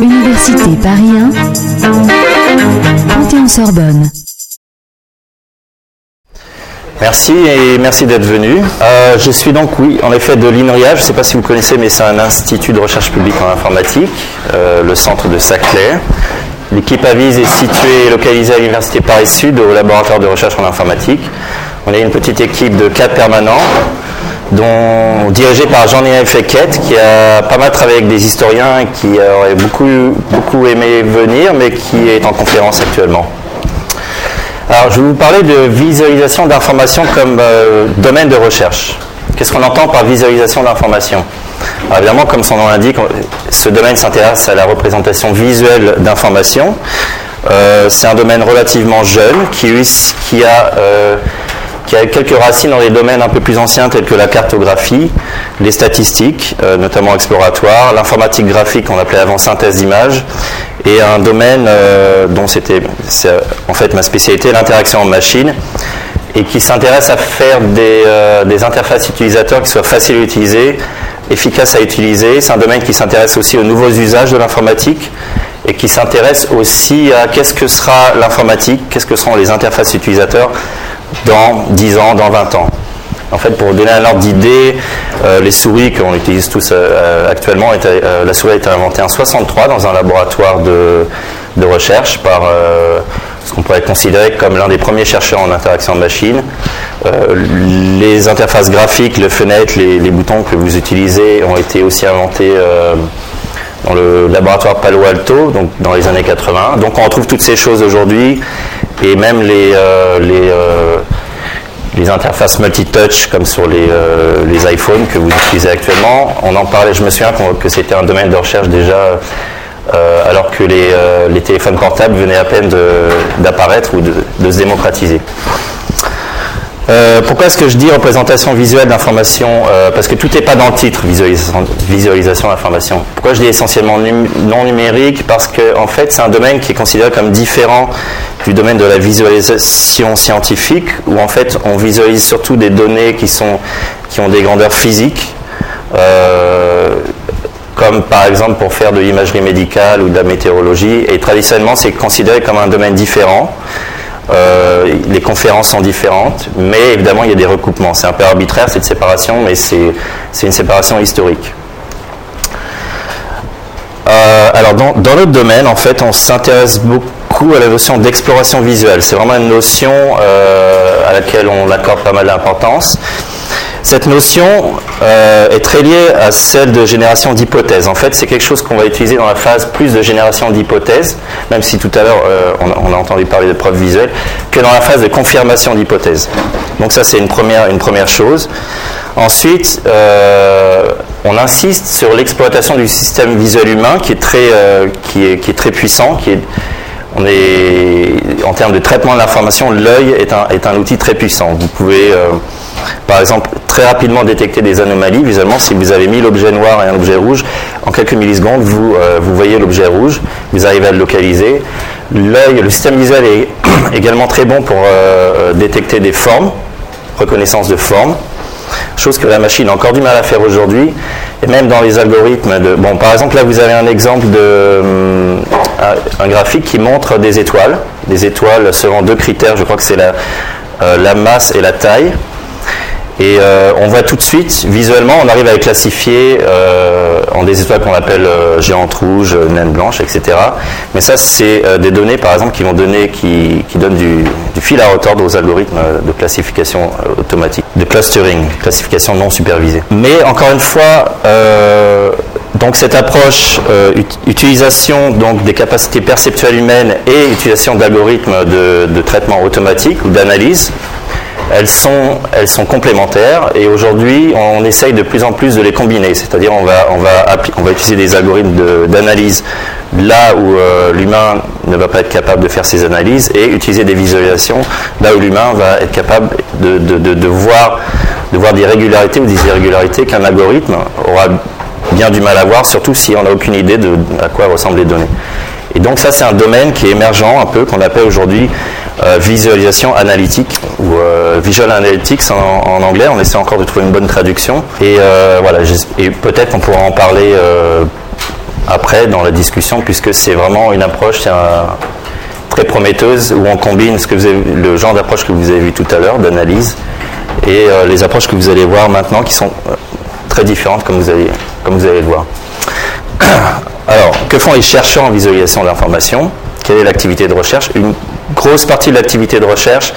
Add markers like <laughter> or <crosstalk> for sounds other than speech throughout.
Université Paris 1, Panthéon-Sorbonne. Merci et merci d'être venu. Euh, je suis donc, oui, en effet, de l'INRIA. Je ne sais pas si vous connaissez, mais c'est un institut de recherche publique en informatique, euh, le centre de Saclay. L'équipe Avise est située et localisée à l'Université Paris-Sud, au laboratoire de recherche en informatique. On est une petite équipe de quatre permanents, dont, dirigée par Jean-Néel Fequette, qui a pas mal travaillé avec des historiens et qui aurait beaucoup, beaucoup aimé venir, mais qui est en conférence actuellement. Alors, je vais vous parler de visualisation d'informations comme euh, domaine de recherche. Qu'est-ce qu'on entend par visualisation d'informations? Évidemment, comme son nom l'indique, ce domaine s'intéresse à la représentation visuelle d'informations. Euh, c'est un domaine relativement jeune qui, qui a euh, qui a quelques racines dans les domaines un peu plus anciens tels que la cartographie, les statistiques, euh, notamment exploratoires, l'informatique graphique qu'on appelait avant synthèse d'images, et un domaine euh, dont c'était en fait ma spécialité, l'interaction en machine, et qui s'intéresse à faire euh, des, interfaces utilisateurs qui soient faciles à utiliser, efficaces à utiliser. C'est un domaine qui s'intéresse aussi aux nouveaux usages de l'informatique et qui s'intéresse aussi à qu'est-ce que sera l'informatique, qu'est-ce que seront les interfaces utilisateurs dans 10 ans, dans 20 ans. En fait, pour donner un ordre d'idée, euh, les souris qu'on utilise tous euh, actuellement, euh, la souris a été inventée en 63 dans un laboratoire de, recherche par ce qu'on pourrait considérer comme l'un des premiers chercheurs en interaction de machine. les interfaces graphiques, les fenêtres, les, boutons que vous utilisez ont été aussi inventés dans le laboratoire Palo Alto, donc dans les années 80. Donc on retrouve toutes ces choses aujourd'hui et même les, les, les, interfaces multi-touch comme sur les, euh, les, iPhones que vous utilisez actuellement. On en parlait, je me souviens que c'était un domaine de recherche déjà alors que les, les, téléphones portables venaient à peine d'apparaître ou de, de, se démocratiser. Euh, pourquoi est-ce que je dis représentation visuelle d'information euh, Parce que tout n'est pas dans le titre, visualisation, d'information. Pourquoi je dis essentiellement non numérique? Parce que en fait, c'est un domaine qui est considéré comme différent du domaine de la visualisation scientifique, où en fait, on visualise surtout des données qui, sont, qui ont des grandeurs physiques. Euh, comme par exemple pour faire de l'imagerie médicale ou de la météorologie, et traditionnellement c'est considéré comme un domaine différent. Euh, les conférences sont différentes, mais évidemment il y a des recoupements. C'est un peu arbitraire cette séparation, mais c'est une séparation historique. Euh, alors dans, dans, notre domaine, en fait, on s'intéresse beaucoup à la notion d'exploration visuelle. C'est vraiment une notion euh, à laquelle on accorde pas mal d'importance. Cette notion euh, est très liée à celle de génération d'hypothèses. En fait, c'est quelque chose qu'on va utiliser dans la phase plus de génération d'hypothèses, même si tout à l'heure euh, on, a entendu parler de preuves visuelles, que dans la phase de confirmation d'hypothèses. Donc ça, c'est une première, une première chose. Ensuite, euh, on insiste sur l'exploitation du système visuel humain qui est très, qui est, qui est très puissant, qui est on est, en termes de traitement de l'information, l'œil est un, est un, outil très puissant. Vous pouvez, par exemple, très rapidement détecter des anomalies visuellement. Si vous avez mis l'objet noir et un objet rouge, en quelques millisecondes, vous, euh, vous voyez l'objet rouge, vous arrivez à le localiser. L'œil, le système visuel est <clears throat> également très bon pour euh, détecter des formes, reconnaissance de formes, chose que la machine a encore du mal à faire aujourd'hui. Et même dans les algorithmes de. Bon, par exemple, là, vous avez un exemple de. Hum, un graphique qui montre des étoiles. Des étoiles selon deux critères, je crois que c'est la, euh, la masse et la taille. Et euh, on voit tout de suite, visuellement, on arrive à les classifier euh, en des étoiles qu'on appelle euh, géantes rouges, naines blanches, etc. Mais ça, c'est des données, par exemple, qui vont donner, donnent du, fil à retordre aux algorithmes de classification automatique, de clustering, classification non supervisée. Mais encore une fois, donc cette approche, utilisation donc des capacités perceptuelles humaines et utilisation d'algorithmes de traitement automatique ou d'analyse elles sont, complémentaires et aujourd'hui on essaye de plus en plus de les combiner, c'est-à-dire on va, utiliser des algorithmes d'analyse là où euh, l'humain ne va pas être capable de faire ses analyses et utiliser des visualisations là où l'humain va être capable voir, de voir des régularités ou des irrégularités qu'un algorithme aura bien du mal à voir, surtout si on n'a aucune idée de à quoi ressemblent les données. Et donc ça, c'est un domaine qui est émergent un peu, qu'on appelle aujourd'hui euh, visualisation analytique ou euh, visual analytics en, anglais. On essaie encore de trouver une bonne traduction. Et euh, voilà, et peut-être qu'on pourra en parler après dans la discussion, puisque c'est vraiment une approche très prometteuse où on combine ce que le genre d'approche que vous avez vu tout à l'heure, d'analyse, et les approches que vous allez voir maintenant qui sont très différentes comme vous allez, comme vous allez le voir. <clears throat> Alors, que font les chercheurs en visualisation d'information? Quelle est l'activité de recherche? Une grosse partie de l'activité de recherche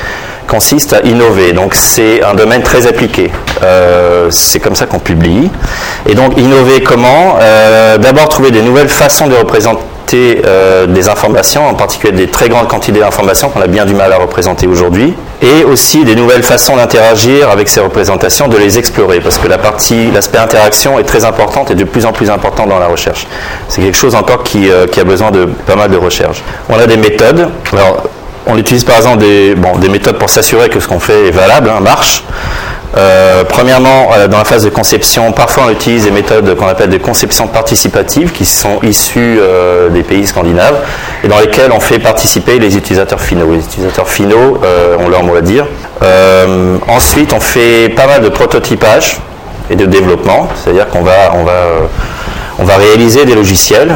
consiste à innover. Donc c'est un domaine très appliqué. Euh, c'est comme ça qu'on publie. Et donc innover comment? Euh, D'abord trouver des nouvelles façons de représenter euh, des informations, en particulier des très grandes quantités d'informations qu'on a bien du mal à représenter aujourd'hui, et aussi des nouvelles façons d'interagir avec ces représentations, de les explorer, parce que la partie, l'aspect interaction est très importante et de plus en plus important dans la recherche. C'est quelque chose encore qui, qui, a besoin de pas mal de recherche. On a des méthodes. On utilise par exemple des, des méthodes pour s'assurer que ce qu'on fait est valable, hein, marche. Euh, premièrement, euh, dans la phase de conception, parfois on utilise des méthodes qu'on appelle de conception participative qui sont issues euh, des pays scandinaves et dans lesquelles on fait participer les utilisateurs finaux. Les utilisateurs finaux ont leur mot à dire. ensuite, on fait pas mal de prototypage et de développement, c'est-à-dire qu'on va, on va, on va réaliser des logiciels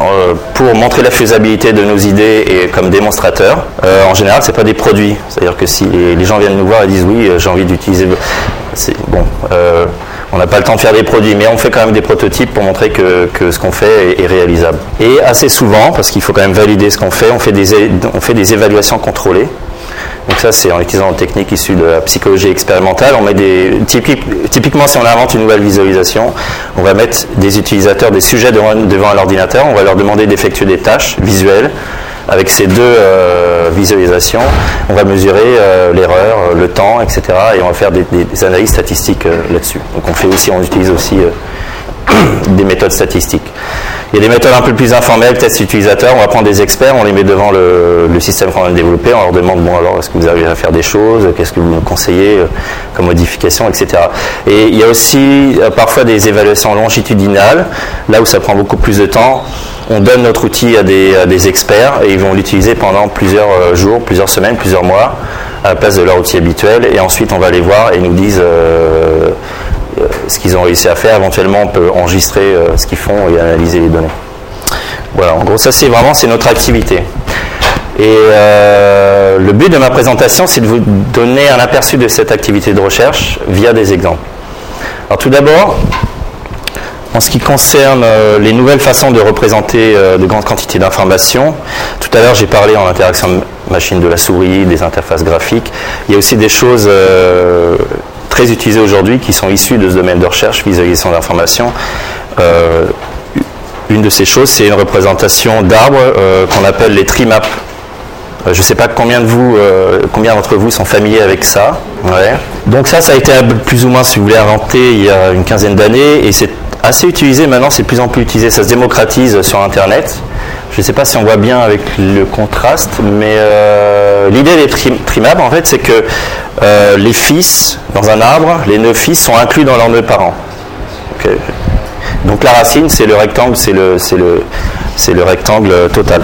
euh, pour montrer la faisabilité de nos idées et comme démonstrateur. Euh, en général, c'est pas des produits. C'est-à-dire que si les gens viennent nous voir et disent oui, euh, j'ai envie d'utiliser, bon, on n'a pas le temps de faire des produits, mais on fait quand même des prototypes pour montrer que, ce qu'on fait est, réalisable. Et assez souvent, parce qu'il faut quand même valider ce qu'on fait, on fait des évaluations contrôlées. Donc ça, c'est en utilisant une technique issue de la psychologie expérimentale. On typiquement, si on invente une nouvelle visualisation, on va mettre des utilisateurs, des sujets devant, devant l'ordinateur, on va leur demander d'effectuer des tâches visuelles. Avec ces deux euh, visualisations, on va mesurer euh, l'erreur, le temps, etc. Et on va faire des, analyses statistiques euh, là-dessus. Donc on fait aussi, on utilise aussi <clears throat> des méthodes statistiques. Il y a des méthodes un peu plus informelles, test utilisateur, on va prendre des experts, on les met devant le, système qu'on a développé, on leur demande, bon alors, est-ce que vous arrivez à faire des choses, qu'est-ce que vous nous conseillez euh, comme modification, etc. Et il y a aussi euh, parfois des évaluations longitudinales, là où ça prend beaucoup plus de temps, on donne notre outil à des, experts et ils vont l'utiliser pendant plusieurs euh, jours, plusieurs semaines, plusieurs mois à la place de leur outil habituel et ensuite on va les voir et ils nous disent ce qu'ils ont réussi à faire. Éventuellement, on peut enregistrer euh, ce qu'ils font et analyser les données. Voilà, en gros, ça c'est vraiment c'est notre activité. Et euh, le but de ma présentation, c'est de vous donner un aperçu de cette activité de recherche via des exemples. Alors tout d'abord, en ce qui concerne les nouvelles façons de représenter de grandes quantités d'informations, tout à l'heure j'ai parlé en interaction machine de la souris, des interfaces graphiques. Il y a aussi des choses très utilisés aujourd'hui qui sont issus de ce domaine de recherche, visualisation d'information. Euh, une de ces choses, c'est une représentation d'arbres euh, qu'on appelle les tree maps. Euh, je ne sais pas combien de vous, combien d'entre vous sont familiers avec ça. Donc ça, ça a été plus ou moins, si vous voulez, inventé il y a une quinzaine d'années et c'est assez utilisé maintenant, c'est de plus en plus utilisé, ça se démocratise sur Internet. Je ne sais pas si on voit bien avec le contraste, mais euh, l'idée des trimabs, en fait, c'est que euh, les fils dans un arbre, les neuf fils sont inclus dans leurs neuf parents. Donc la racine, c'est le rectangle, c'est le, le, le rectangle total.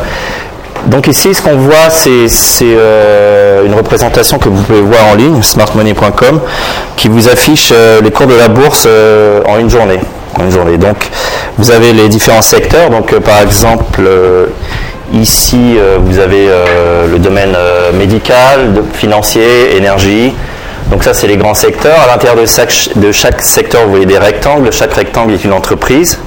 Donc ici, ce qu'on voit, c'est euh, une représentation que vous pouvez voir en ligne, smartmoney.com, qui vous affiche les cours de la bourse en une journée Donc, vous avez les différents secteurs. Donc, euh, par exemple, euh, ici, euh, vous avez le domaine médical, financier, énergie. Donc ça, c'est les grands secteurs. À l'intérieur de chaque secteur, vous voyez des rectangles. Chaque rectangle est une entreprise.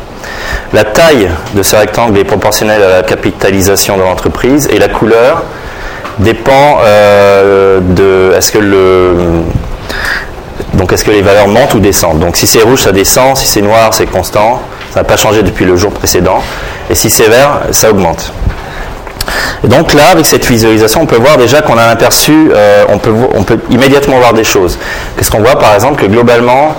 La taille de ce rectangle est proportionnelle à la capitalisation de l'entreprise et la couleur dépend de est-ce que le donc est-ce que les valeurs montent ou descendent? Donc si c'est rouge, ça descend, si c'est noir, c'est constant, ça n'a pas changé depuis le jour précédent, et si c'est vert, ça augmente. Donc là, avec cette visualisation, on peut voir déjà qu'on a un aperçu, euh, on, peut, on peut immédiatement voir des choses. Qu'est-ce qu'on voit? Par exemple Que globalement,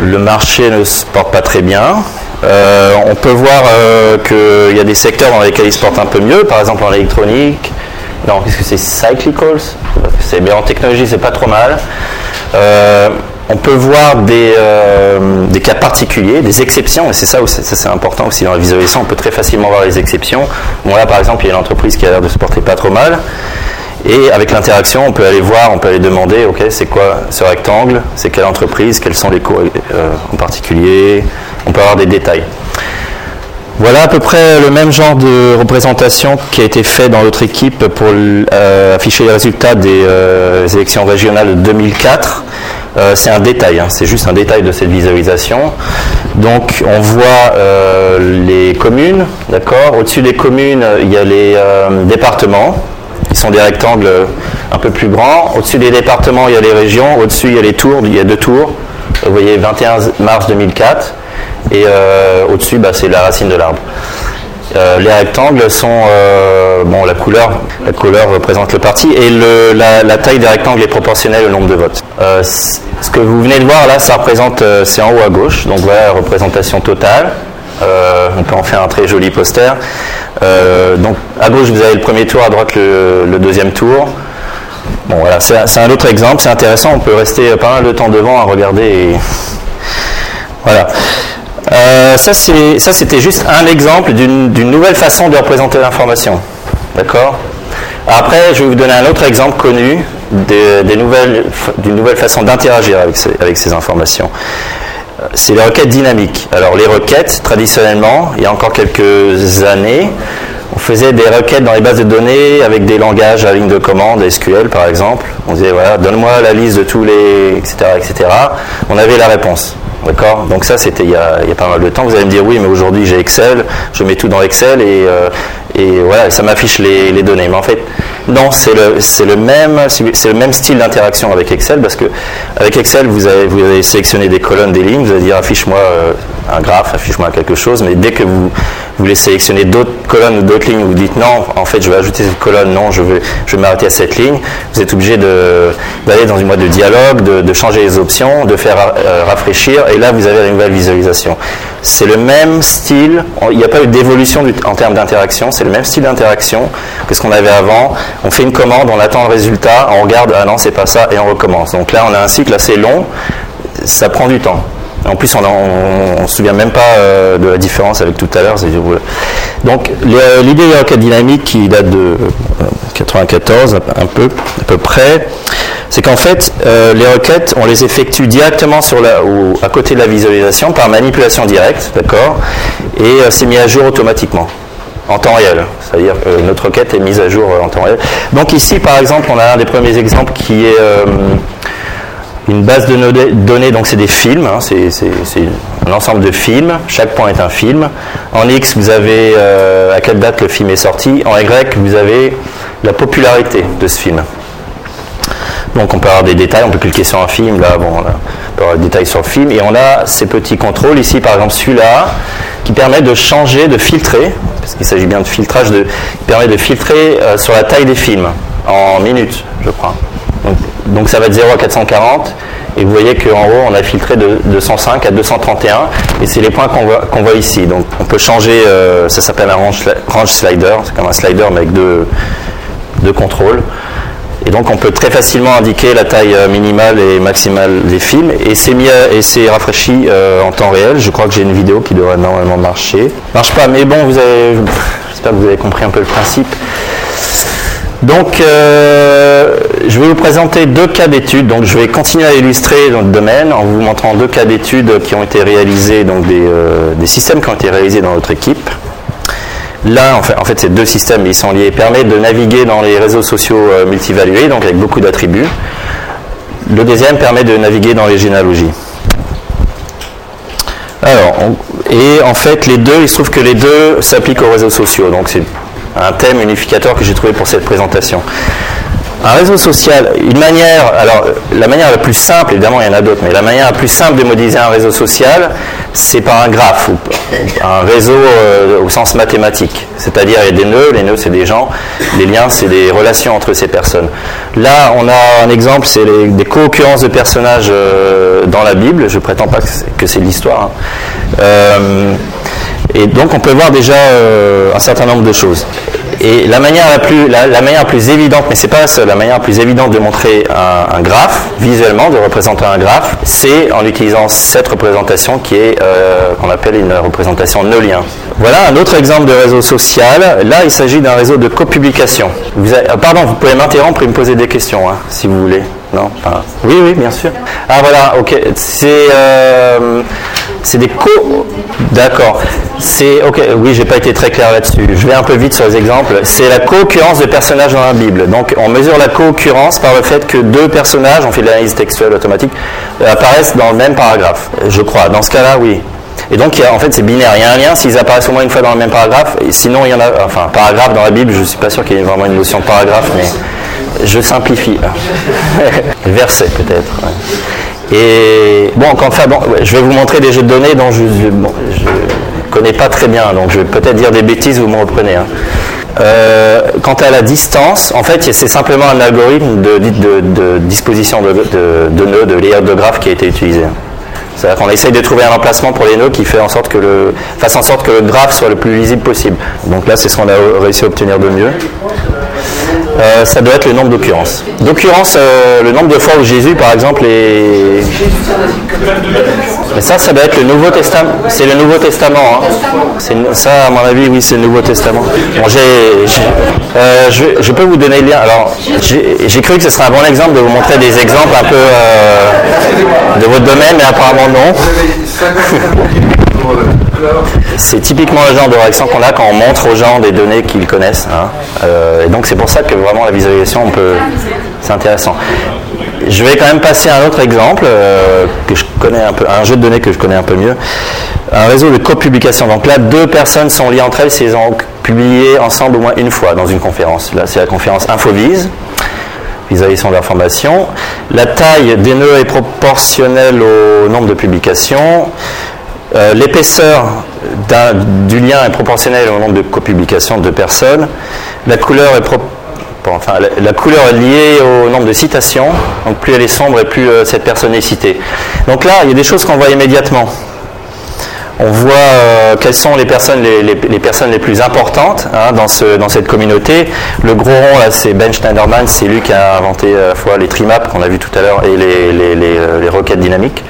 le marché ne se porte pas très bien. Euh, on peut voir euh, qu'il y a des secteurs dans lesquels il se porte un peu mieux, par exemple en électronique. Non, qu'est-ce que c'est? Cyclicals? C'est bien en technologie, c'est pas trop mal. Euh, on peut voir des, euh, des, cas particuliers, des exceptions, et c'est ça, ça c'est important aussi dans la visualisation, on peut très facilement voir les exceptions. Bon là par exemple, il y a une entreprise qui a l'air de se porter pas trop mal, et avec l'interaction, on peut aller voir, on peut aller demander, ok, c'est quoi ce rectangle, c'est quelle entreprise, quels sont les cours euh, en particulier, on peut avoir des détails. Voilà à peu près le même genre de représentation qui a été fait dans l'autre équipe pour euh, afficher les résultats des euh, élections régionales de 2004. c'est un détail, hein, c'est juste un détail de cette visualisation. Donc on voit les communes, d'accord. Au-dessus des communes, il y a les départements qui sont des rectangles un peu plus grands. Au-dessus des départements, il y a les régions. Au-dessus, il y a les tours. Il y a deux tours. Vous voyez, 21 mars 2004. Et euh, au-dessus, bah, c'est la racine de l'arbre. Euh, les rectangles sont euh, bon la couleur la couleur représente le parti et la, taille des rectangles est proportionnelle au nombre de votes. ce que vous venez de voir là, ça représente c'est en haut à gauche donc voilà la représentation totale. on peut en faire un très joli poster. Donc à gauche vous avez le premier tour, à droite le, deuxième tour. Bon voilà, c'est un autre exemple, c'est intéressant, on peut rester pas mal de temps devant à regarder. Voilà. Euh, ça c'était juste un exemple d'une nouvelle façon de représenter l'information. D'accord? Après, je vais vous donner un autre exemple connu d'une nouvelle, façon d'interagir avec, avec ces informations c'est les requêtes dynamiques. Alors les requêtes, traditionnellement, il y a encore quelques années, on faisait des requêtes dans les bases de données avec des langages à ligne de commande, SQL par exemple. On disait voilà, donne-moi la liste de tous les, etc., etc. On avait la réponse. D'accord Donc ça, c'était il, y a pas mal de temps. Vous allez me dire, oui, mais aujourd'hui j'ai Excel, je mets tout dans Excel et, euh, et voilà, ça m'affiche les, données. Mais en fait, non, c'est le, même, style d'interaction avec Excel parce que avec Excel, vous avez, vous sélectionné des colonnes, des lignes, vous allez dire affiche-moi euh, un graphe, affiche-moi quelque chose, mais dès que vous, voulez sélectionner d'autres colonnes ou d'autres lignes, vous dites non, en fait je vais ajouter cette colonne, non, je vais, m'arrêter à cette ligne, vous êtes obligé d'aller dans une boîte de dialogue, de, changer les options, de faire euh, rafraîchir, et là vous avez une nouvelle visualisation. C'est le même style, il n'y a pas eu d'évolution en termes d'interaction, c'est le même style d'interaction que ce qu'on avait avant. On fait une commande, on attend le résultat, on regarde, ah non, c'est pas ça, et on recommence. Donc là, on a un cycle assez long, ça prend du temps. En plus, on ne se souvient même pas euh, de la différence avec tout à l'heure. Donc, l'idée des requêtes dynamiques qui date de 94, euh, peu, à peu près, c'est qu'en fait, les requêtes, on les effectue directement sur la, ou à côté de la visualisation par manipulation directe, d'accord, et c'est mis à jour automatiquement en temps réel. C'est-à-dire que notre requête est mise à jour en temps réel. Donc ici, par exemple, on a un des premiers exemples qui est une base de données, donc c'est des films, hein, c'est un ensemble de films, chaque point est un film. En X, vous avez euh, à quelle date le film est sorti. En Y, vous avez la popularité de ce film. Donc on peut avoir des détails, on peut cliquer sur un film, là, bon, on peut avoir des détails sur le film, et on a ces petits contrôles, ici par exemple celui-là, qui permet de changer, de filtrer, parce qu'il s'agit bien de filtrage, de, qui permet de filtrer euh, sur la taille des films, en minutes, je crois. Donc, ça va être 0 à 440. Et vous voyez qu'en haut, on a filtré de 205 à 231. Et c'est les points qu'on voit, ici. Donc on peut changer, euh, ça s'appelle un range, slider. C'est comme un slider mais avec deux, deux contrôles. Et donc on peut très facilement indiquer la taille euh, minimale et maximale des films. Et c'est mis et c'est rafraîchi euh, en temps réel. Je crois que j'ai une vidéo qui devrait normalement marcher. Marche pas, mais bon, vous avez, j'espère que vous avez compris un peu le principe. Donc, euh, je vais vous présenter deux cas d'études. Donc, je vais continuer à illustrer dans le domaine en vous montrant deux cas d'études qui ont été réalisés, donc des, systèmes qui ont été réalisés dans notre équipe. Là, en fait, ces deux systèmes, ils sont liés, permettent de naviguer dans les réseaux sociaux euh, multivalués, donc avec beaucoup d'attributs. Le deuxième permet de naviguer dans les généalogies. Alors, et en fait, les deux, il se trouve que les deux s'appliquent aux réseaux sociaux. Donc, c'est un thème unificateur que j'ai trouvé pour cette présentation. Un réseau social, une manière, alors la manière la plus simple, évidemment il y en a d'autres, mais la manière la plus simple de modéliser un réseau social, c'est par un graphe, ou un réseau euh, au sens mathématique. C'est-à-dire il y a des nœuds, les nœuds c'est des gens, les liens c'est des relations entre ces personnes. Là on a un exemple, c'est des co-occurrences de personnages euh, dans la Bible, je prétends pas que c'est l'histoire. Hein. Euh, et donc on peut voir déjà un certain nombre de choses. Et la manière la plus, la, manière plus évidente, mais c'est pas la seule, la manière la plus évidente de montrer un, graphe, visuellement, de représenter un graphe, c'est en utilisant cette représentation qui est, euh, qu'on appelle une représentation no lien. Voilà un autre exemple de réseau social. Là, il s'agit d'un réseau de copublication. Euh, pardon, vous pouvez m'interrompre et me poser des questions, hein, si vous voulez. Non? Oui, oui, bien sûr. Ah voilà, ok. C'est euh, c'est des co. D'accord. C'est ok. Oui, j'ai pas été très clair là-dessus. Je vais un peu vite sur les exemples. C'est la co-occurrence de personnages dans la Bible. Donc, on mesure la co-occurrence par le fait que deux personnages, on fait de l'analyse textuelle automatique, apparaissent dans le même paragraphe. Je crois. Dans ce cas-là, oui. Et donc, en fait, c'est binaire. Il y a un lien s'ils apparaissent au moins une fois dans le même paragraphe. Sinon, il y en a. Enfin, paragraphe dans la Bible, je ne suis pas sûr qu'il y ait vraiment une notion de paragraphe, mais je simplifie. <laughs> Verset peut-être. Et bon, enfin, bon, je vais vous montrer des jeux de données dont je ne connais pas très bien, donc je vais peut-être dire des bêtises, vous me reprenez. Hein. Euh, quant à la distance, en fait, c'est simplement un algorithme de, disposition de, nœuds, de layout de graphe qui a été utilisé. C'est-à-dire qu'on essaye de trouver un emplacement pour les nœuds qui fait en sorte que le, fasse en sorte que le graphe soit le plus lisible possible. Donc là, c'est ce qu'on a réussi à obtenir de mieux. Euh, ça doit être le nombre d'occurrences. D'occurrences, euh, le nombre de fois où Jésus, par exemple, est. Mais ça, ça doit être le Nouveau Testament. C'est le Nouveau Testament. Hein. Ça, à mon avis, oui, c'est le Nouveau Testament. Bon, euh, je, peux vous donner le lien. Alors, j'ai cru que ce serait un bon exemple de vous montrer des exemples un peu de votre domaine, mais apparemment non. <laughs> C'est typiquement le genre de réaction qu'on a quand on montre aux gens des données qu'ils connaissent. Hein. Euh, et donc c'est pour ça que vraiment la visualisation, peut... c'est intéressant. Je vais quand même passer à un autre exemple euh, que je connais un peu, un jeu de données que je connais un peu mieux. Un réseau de copublication. Donc là, deux personnes sont liées entre elles si elles ont publié ensemble au moins une fois dans une conférence. Là, c'est la conférence Infovise visualisation d'information. La taille des nœuds est proportionnelle au nombre de publications. Euh, l'épaisseur du lien est proportionnelle au nombre de copublications de personnes. La couleur est enfin, la, couleur est liée au nombre de citations. Donc plus elle est sombre et plus euh, cette personne est citée. Donc là, il y a des choses qu'on voit immédiatement. On voit euh, quelles sont les personnes les, plus importantes hein, dans, ce, dans cette communauté. Le gros rond, là, c'est Ben Schneiderman, c'est lui qui a inventé à la fois les trimaps qu'on a vu tout à l'heure et les, les, requêtes dynamiques.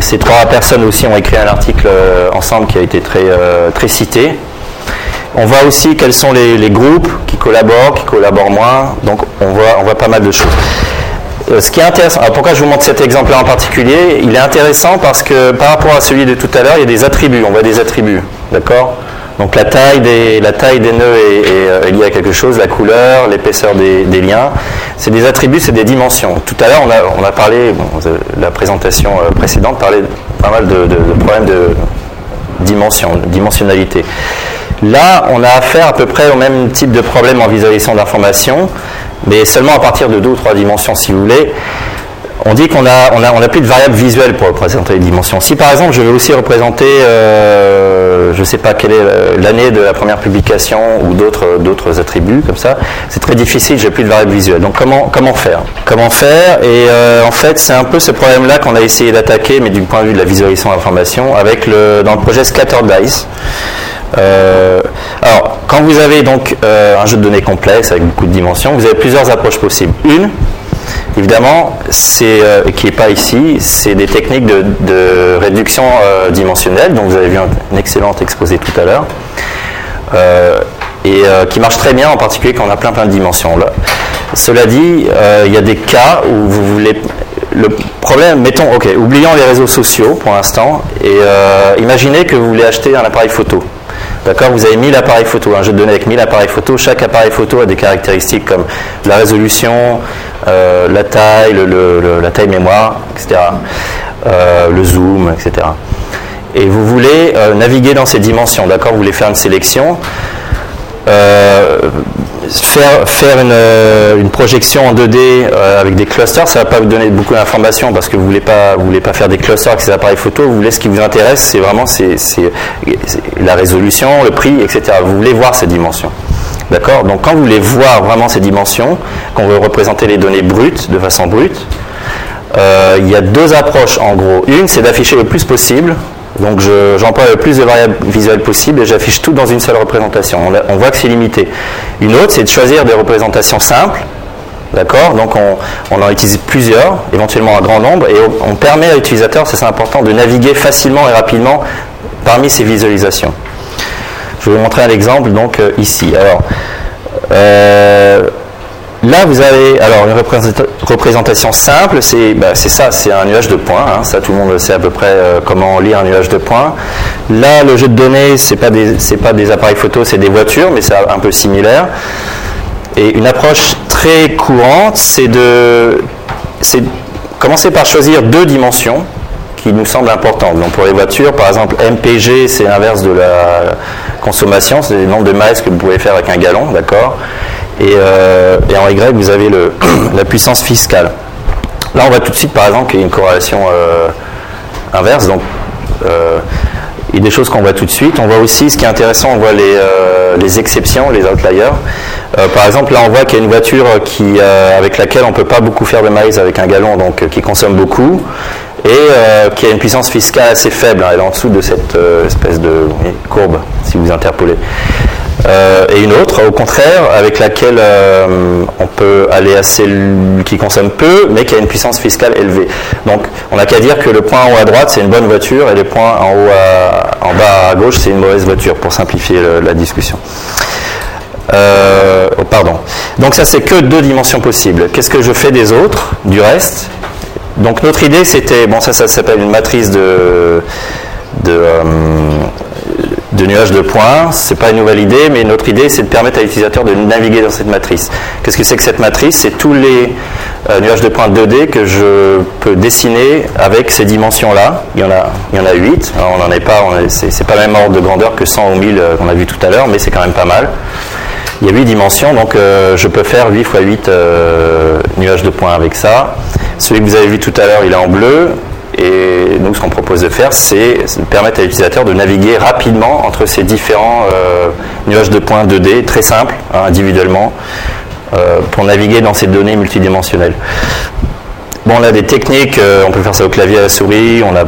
Ces trois personnes aussi ont écrit un article euh, ensemble qui a été euh, très cité. On voit aussi quels sont les, groupes qui collaborent, qui collaborent moins. Donc on voit, pas mal de choses. Euh, ce qui est intéressant, alors pourquoi je vous montre cet exemple-là en particulier? Il est intéressant parce que par rapport à celui de tout à l'heure, il y a des attributs. On voit des attributs, d'accord? Donc la taille des, la taille des nœuds est, liée à quelque chose, la couleur, l'épaisseur des, liens. C'est des attributs, c'est des dimensions. Tout à l'heure, on a, parlé, la présentation euh, précédente parlait pas mal de, problèmes de dimension, dimensionnalité. Là, on a affaire à peu près au même type de problème en visualisation d'information, mais seulement à partir de deux ou trois dimensions, si vous voulez on dit qu'on n'a a, on plus de variables visuelles pour représenter les dimensions. Si par exemple je veux aussi représenter, euh, je ne sais pas quelle est euh, l'année de la première publication ou d'autres, d'autres attributs comme ça, c'est très difficile, j'ai plus de variables visuelles. Donc comment, comment faire? Comment faire? Et euh, en fait c'est un peu ce problème-là qu'on a essayé d'attaquer, mais du point de vue de la visualisation d'information, avec le, dans le projet Scattered Dice. Alors, quand vous avez donc un jeu de données complexe avec beaucoup de dimensions, vous avez plusieurs approches possibles. Une, Évidemment, c'est, euh, qui n'est pas ici, c'est des techniques de, réduction euh, dimensionnelle, dont vous avez vu un, excellent exposé tout à l'heure, euh, et qui marche très bien, en particulier quand on a plein plein de dimensions. Là. Cela dit, il y a des cas où vous voulez... Le problème, mettons, ok, oublions les réseaux sociaux pour l'instant, et imaginez que vous voulez acheter un appareil photo. D'accord Vous avez 1000 appareils photo, un jeu de données avec 1000 appareils photo. Chaque appareil photo a des caractéristiques comme la résolution, euh, la taille, le, la taille mémoire, etc. Euh, le zoom, etc. Et vous voulez euh, naviguer dans ces dimensions, d'accord? Vous voulez faire une sélection. Faire, faire une, une, projection en 2D avec des clusters, ça ne va pas vous donner beaucoup d'informations parce que vous ne voulez, pas, voulez pas faire des clusters avec ces appareils photo. Vous voulez ce qui vous intéresse, c'est vraiment c'est, la résolution, le prix, etc. Vous voulez voir ces dimensions. D'accord? Donc quand vous voulez voir vraiment ces dimensions, qu'on veut représenter les données brutes, de façon brute, euh, il y a deux approches en gros. Une, c'est d'afficher le plus possible Donc j'emploie le plus de variables visuelles possibles et j'affiche tout dans une seule représentation. On, voit que c'est limité. Une autre, c'est de choisir des représentations simples. D'accord? Donc on, en utilise plusieurs, éventuellement un grand nombre, et on, permet à l'utilisateur, c'est important, de naviguer facilement et rapidement parmi ces visualisations. Je vais vous montrer un exemple donc euh, ici. Alors, euh, Là, vous avez alors une représentation simple, c'est bah, ça, c'est un nuage de points. Hein. ça, tout le monde sait à peu près euh, comment lire un nuage de points. Là, le jeu de données, c'est pas des pas des appareils photo, c'est des voitures, mais c'est un peu similaire. Et une approche très courante, c'est de commencer par choisir deux dimensions qui nous semblent importantes. Donc pour les voitures, par exemple, MPG, c'est l'inverse de la consommation, c'est le nombre de miles que vous pouvez faire avec un gallon, d'accord euh, et, en Y, vous avez le, <clears throat> la puissance fiscale. Là, on voit tout de suite, par exemple, qu'il y a une corrélation euh, inverse. Donc, euh, il y a des choses qu'on voit tout de suite. On voit aussi, ce qui est intéressant, on voit les, exceptions, les outliers. par exemple, là, on voit qu'il y a une voiture qui, avec laquelle on ne peut pas beaucoup faire de maïs avec un galon, donc qui consomme beaucoup, et qui a une puissance fiscale assez faible. Elle est en dessous de cette espèce de courbe, si vous interpolez. Euh, et une autre, au contraire, avec laquelle euh, on peut aller assez, qui consomme peu, mais qui a une puissance fiscale élevée. Donc, on n'a qu'à dire que le point en haut à droite, c'est une bonne voiture, et le point en haut en bas à gauche, c'est une mauvaise voiture, pour simplifier la discussion. Euh, oh, pardon. Donc ça, c'est que deux dimensions possibles. Qu'est-ce que je fais des autres, du reste? Donc notre idée, c'était, bon, ça, ça s'appelle une matrice de de nuages de points. Ce n'est pas une nouvelle idée, mais notre idée, c'est de permettre à l'utilisateur de naviguer dans cette matrice. Qu'est-ce que c'est que cette matrice? C'est tous les euh, nuages de points 2D que je peux dessiner avec ces dimensions-là. Il y en a, il y en a 8. on n'en est pas, c'est pas même ordre de grandeur que 100 ou 1000 euh, qu'on a vu tout à l'heure, mais c'est quand même pas mal. Il y a 8 dimensions, donc euh, je peux faire 8 x 8 nuages de points avec ça. Celui que vous avez vu tout à l'heure, il est en bleu. Et nous, ce qu'on propose de faire, c'est permettre à l'utilisateur de naviguer rapidement entre ces différents euh, nuages de points 2D, très simples, hein, individuellement, euh, pour naviguer dans ces données multidimensionnelles. Bon, on a des techniques, euh, on peut faire ça au clavier à la souris, on a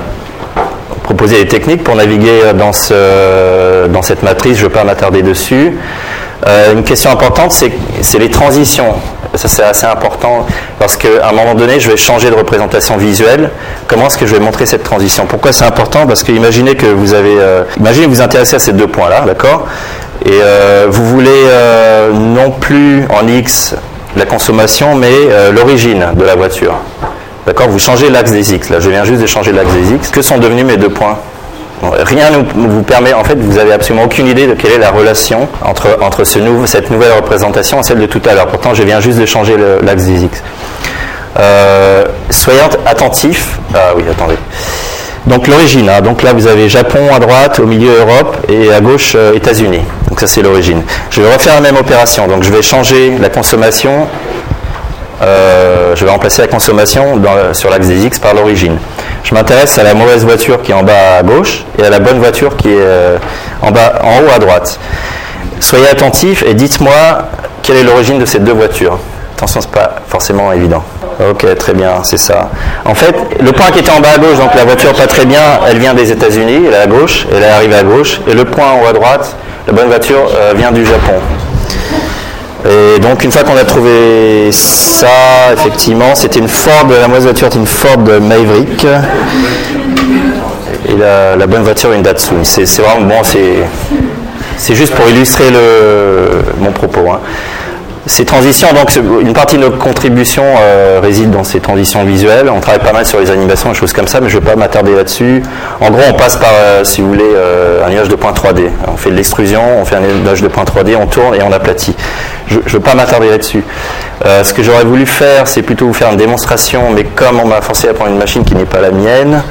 proposé des techniques pour naviguer dans, ce, dans cette matrice, je ne vais pas m'attarder dessus. une question importante, c'est les transitions. Ça, c'est assez important parce qu'à un moment donné, je vais changer de représentation visuelle. Comment est-ce que je vais montrer cette transition? Pourquoi c'est important? Parce que imaginez que vous avez. Euh, imaginez vous intéressez à ces deux points-là, d'accord? Et euh, vous voulez euh, non plus en X la consommation, mais l'origine de la voiture. D'accord? Vous changez l'axe des X. Là, je viens juste de changer l'axe des X. Que sont devenus mes deux points? Rien ne vous permet, en fait, vous avez absolument aucune idée de quelle est la relation entre, entre ce cette nouvelle représentation et celle de tout à l'heure. Pourtant, je viens juste de changer l'axe des X. Euh, soyez attentifs. Ah oui, attendez. Donc l'origine, hein. donc là vous avez Japon à droite, au milieu Europe et à gauche euh, États-Unis. Donc ça c'est l'origine. Je vais refaire la même opération. Donc je vais changer la consommation. Euh, je vais remplacer la consommation sur l'axe des X par l'origine je m'intéresse à la mauvaise voiture qui est en bas à gauche et à la bonne voiture qui est euh, en, bas, en haut à droite. Soyez attentifs et dites-moi quelle est l'origine de ces deux voitures. Attention, ce n'est pas forcément évident. Ok, très bien, c'est ça. En fait, le point qui était en bas à gauche, donc la voiture pas très bien, elle vient des États-Unis, elle est à gauche, elle est arrivée à gauche. Et le point en haut à droite, la bonne voiture euh, vient du Japon. Et donc une fois qu'on a trouvé ça, effectivement, c'était une Ford, la mauvaise voiture était une Ford Maverick. Et la, bonne voiture une Datsun. C'est vraiment bon, c'est juste pour illustrer le, mon propos. Hein. Ces transitions, donc une partie de nos contributions euh, réside dans ces transitions visuelles. On travaille pas mal sur les animations et choses comme ça, mais je ne vais pas m'attarder là-dessus. En gros, on passe par, euh, si vous voulez, euh, un nuage de point 3D. On fait de l'extrusion, on fait un nuage de point 3D, on tourne et on aplatit. Je ne veux pas m'attarder là-dessus. ce que j'aurais voulu faire, c'est plutôt vous faire une démonstration, mais comme on m'a forcé à prendre une machine qui n'est pas la mienne,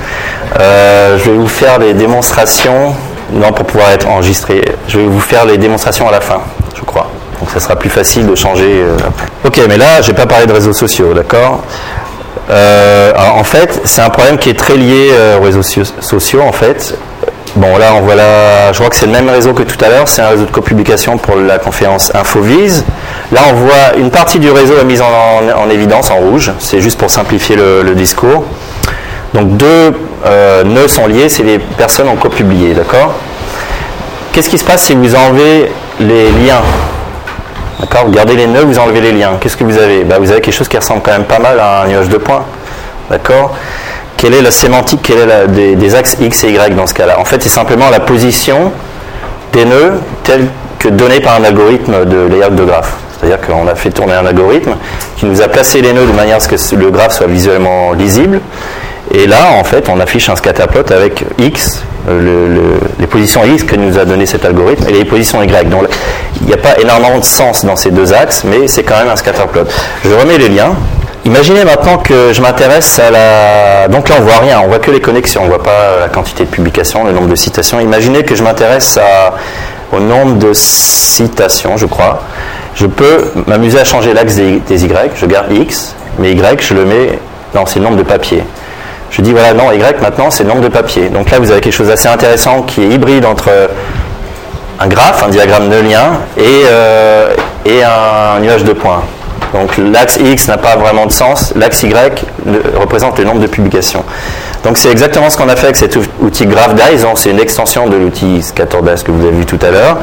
je vais vous faire les démonstrations, non pour pouvoir être enregistré, je vais vous faire les démonstrations à la fin, je crois. Donc ça sera plus facile de changer. Euh, ok, mais là, je n'ai pas parlé de réseaux sociaux, d'accord? Euh, En fait, c'est un problème qui est très lié euh, aux réseaux sociaux, en fait. Bon, là, on voit là, je crois que c'est le même réseau que tout à l'heure, c'est un réseau de copublication pour la conférence Infovise. Là, on voit une partie du réseau mise en, évidence en rouge, c'est juste pour simplifier le, discours. Donc deux nœuds sont liés, c'est les personnes en copublié, d'accord? Qu'est-ce qui se passe si vous enlevez les liens D'accord Vous gardez les nœuds, vous enlevez les liens. Qu'est-ce que vous avez bah, Vous avez quelque chose qui ressemble quand même pas mal à un nuage de points. D'accord Quelle est la sémantique Quelle est la, des, axes X et Y dans ce cas-là En fait, c'est simplement la position des nœuds telle que donnée par un algorithme de layout de graphe. C'est-à-dire qu'on a fait tourner un algorithme qui nous a placé les nœuds de manière à ce que le graphe soit visuellement lisible. Et là, en fait, on affiche un scatterplot avec X, euh, les positions X que nous a donné cet algorithme, et les positions Y. Donc, il n'y a pas énormément de sens dans ces deux axes, mais c'est quand même un scatterplot. Je remets les liens. Imaginez maintenant que je m'intéresse à la... Donc là, on voit rien, on voit que les connexions, on ne voit pas la quantité de publications, le nombre de citations. Imaginez que je m'intéresse au nombre de citations, je crois. Je peux m'amuser à changer l'axe des, des, Y, je garde X, mais Y, je le mets... Non, c'est le nombre de papiers. Je dis, voilà, non, Y, maintenant, c'est le nombre de papiers. Donc là, vous avez quelque chose d'assez intéressant qui est hybride entre un graphe, un diagramme de lien, et, euh, un nuage de points. Donc l'axe X n'a pas vraiment de sens, l'axe Y représente le nombre de publications. Donc c'est exactement ce qu'on a fait avec cet outil GraphDice, c'est une extension de l'outil Scatterdash que vous avez vu tout à l'heure,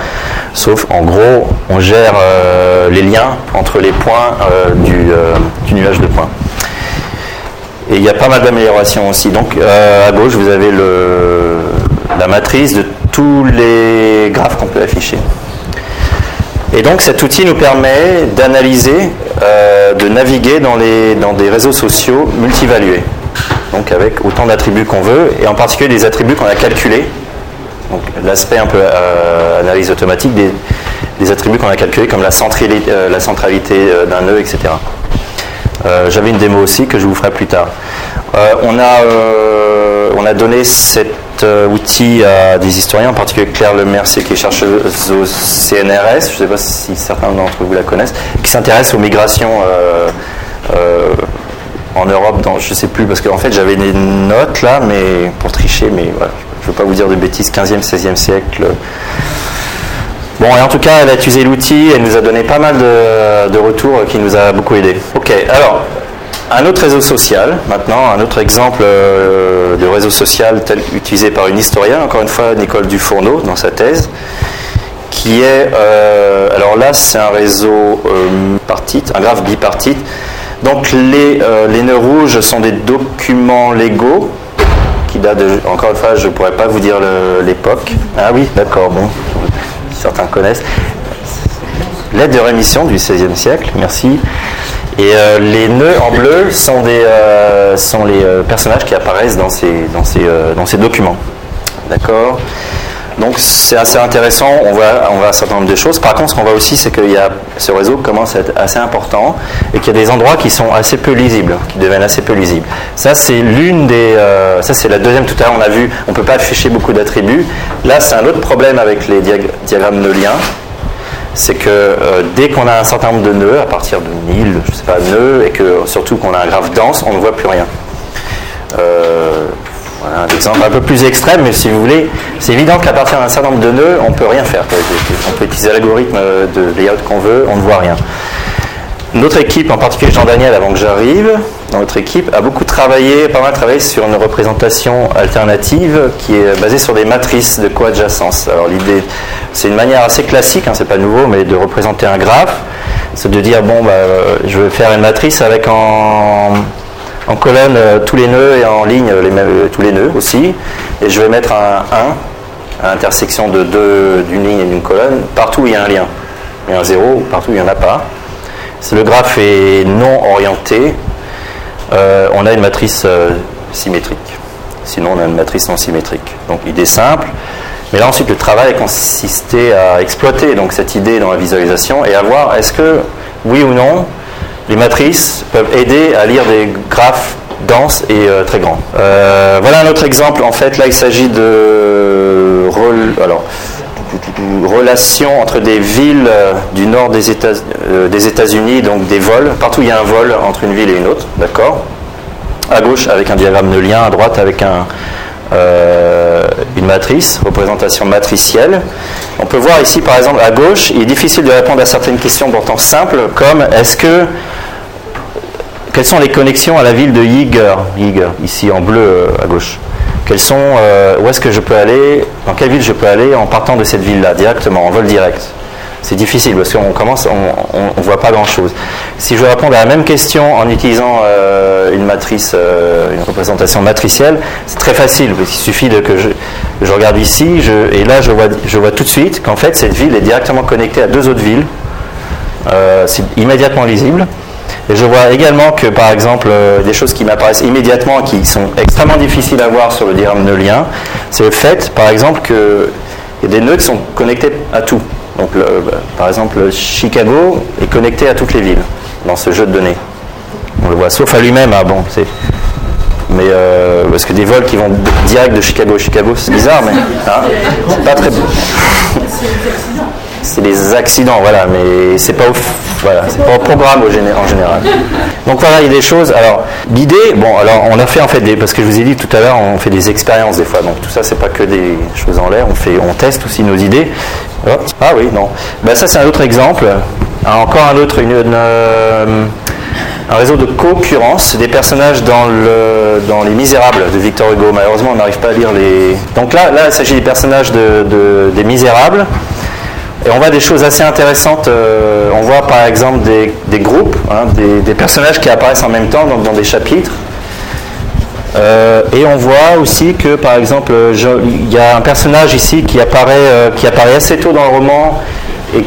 sauf en gros on gère euh, les liens entre les points euh, du, nuage de points. Et il y a pas mal d'améliorations aussi. Donc à gauche vous avez la matrice de tous les graphes qu'on peut afficher. Et donc cet outil nous permet d'analyser, euh, de naviguer dans, les, dans des réseaux sociaux multivalués. Donc avec autant d'attributs qu'on veut, et en particulier des attributs qu'on a calculés. Donc l'aspect un peu euh, analyse automatique des, attributs qu'on a calculés, comme la centralité, euh, la centralité euh, d'un nœud, etc. Euh, J'avais une démo aussi que je vous ferai plus tard. Euh, on, a, on a donné cet outil à des historiens, en particulier Claire Lemercier qui est chercheuse au CNRS, je ne sais pas si certains d'entre vous la connaissent, qui s'intéresse aux migrations en Europe, je ne sais plus, parce qu'en fait j'avais des notes là, mais pour tricher, mais voilà, je ne veux pas vous dire de bêtises, 15e, 16e siècle. Bon, et en tout cas, elle a utilisé l'outil, elle nous a donné pas mal de, de, retours qui nous a beaucoup aidé. Ok, alors, un autre réseau social, maintenant, un autre exemple euh, de réseau social tel utilisé par une historienne, encore une fois, Nicole Dufourneau, dans sa thèse, qui est, euh, alors là, c'est un réseau euh, partite, un graphe bipartite. Donc, les, euh, les nœuds rouges sont des documents légaux qui datent de, encore une fois, je ne pourrais pas vous dire l'époque. Ah oui, d'accord, bon certains connaissent. L'aide de rémission du XVIe siècle, merci. Et euh, les nœuds en bleu sont, euh, les euh, personnages qui apparaissent dans ces, documents. D'accord donc c'est assez intéressant, on voit, on voit un certain nombre de choses. Par contre, ce qu'on voit aussi, c'est que y a, ce réseau commence à être assez important et qu'il y a des endroits qui sont assez peu lisibles, qui deviennent assez peu lisibles. Ça, c'est l'une des. Euh, ça, c'est la deuxième tout à l'heure, on a vu, on ne peut pas afficher beaucoup d'attributs. Là, c'est un autre problème avec les diagrammes de liens. C'est que euh, dès qu'on a un certain nombre de nœuds, à partir de 1000, je sais pas, nœuds, et que surtout qu'on a un graphe dense, on ne voit plus rien. Euh, un exemple un peu plus extrême, mais si vous voulez, c'est évident qu'à partir d'un certain nombre de nœuds, on ne peut rien faire. On peut utiliser l'algorithme de layout qu'on veut, on ne voit rien. Notre équipe, en particulier Jean-Daniel, avant que j'arrive, dans notre équipe, a beaucoup travaillé, pas mal travaillé sur une représentation alternative qui est basée sur des matrices de coadjacence. Alors l'idée, c'est une manière assez classique, hein, c'est pas nouveau, mais de représenter un graphe, c'est de dire bon, bah, je vais faire une matrice avec en, en colonne euh, tous les nœuds et en ligne euh, tous les nœuds aussi. Et je vais mettre un 1 à l'intersection de deux d'une ligne et d'une colonne, partout il y a un lien. Et un 0 partout il n'y en a pas. Si le graphe est non orienté, euh, on a une matrice symétrique. Sinon, on a une matrice non symétrique. Donc, idée simple. Mais là, ensuite, le travail consistait à exploiter donc, cette idée dans la visualisation et à voir est-ce que, oui ou non, les matrices peuvent aider à lire des graphes denses et euh, très grands. Euh, voilà un autre exemple. En fait, là, il s'agit de relations entre des villes euh, du nord des États-Unis, donc des vols. Partout, il y a un vol entre une ville et une autre, d'accord? À gauche, avec un diagramme de lien, à droite, avec un, une matrice, représentation matricielle. On peut voir ici, par exemple, à gauche, il est difficile de répondre à certaines questions pourtant simples, comme est-ce que quelles sont les connexions à la ville de Yiger, ici en bleu à gauche Quelles sont, où est-ce que je peux aller, dans quelle ville je peux aller en partant de cette ville-là directement, en vol direct c'est difficile parce qu'on commence, on ne voit pas grand-chose. Si je veux répondre à la même question en utilisant euh, une matrice, euh, une représentation matricielle, c'est très facile parce suffit de, que je, regarde ici et là je vois, tout de suite qu'en fait cette ville est directement connectée à deux autres villes. Euh, c'est immédiatement lisible. Et je vois également que, par exemple, des choses qui m'apparaissent immédiatement, qui sont extrêmement difficiles à voir sur le diagramme de lien, c'est le fait, par exemple, qu'il y a des nœuds qui sont connectés à tout. Donc, par exemple, Chicago est connecté à toutes les villes dans ce jeu de données. On le voit, sauf à lui-même. Ah bon, c'est. Mais euh, parce que des vols qui vont direct de Chicago à Chicago, c'est bizarre, mais hein, c'est pas très. C'est des accidents, voilà, mais c'est pas au, voilà, c'est pas au programme en général. Donc voilà, il y a des choses. Alors l'idée, bon, alors on a fait en fait des, parce que je vous ai dit tout à l'heure, on fait des expériences des fois. Donc tout ça, c'est pas que des choses en l'air. On fait, on teste aussi nos idées. Ah oui, non. Ben, ça, c'est un autre exemple. encore un autre, une, euh, un réseau de concurrence des personnages dans, le, dans Les Misérables de Victor Hugo. Malheureusement, on n'arrive pas à lire les. Donc là, là il s'agit des personnages de, des Misérables. Et on voit des choses assez intéressantes. Euh, on voit par exemple des, groupes, hein, des, personnages qui apparaissent en même temps donc dans des chapitres. Euh, et on voit aussi que, par exemple, il y a un personnage ici qui apparaît, euh, assez tôt dans le roman et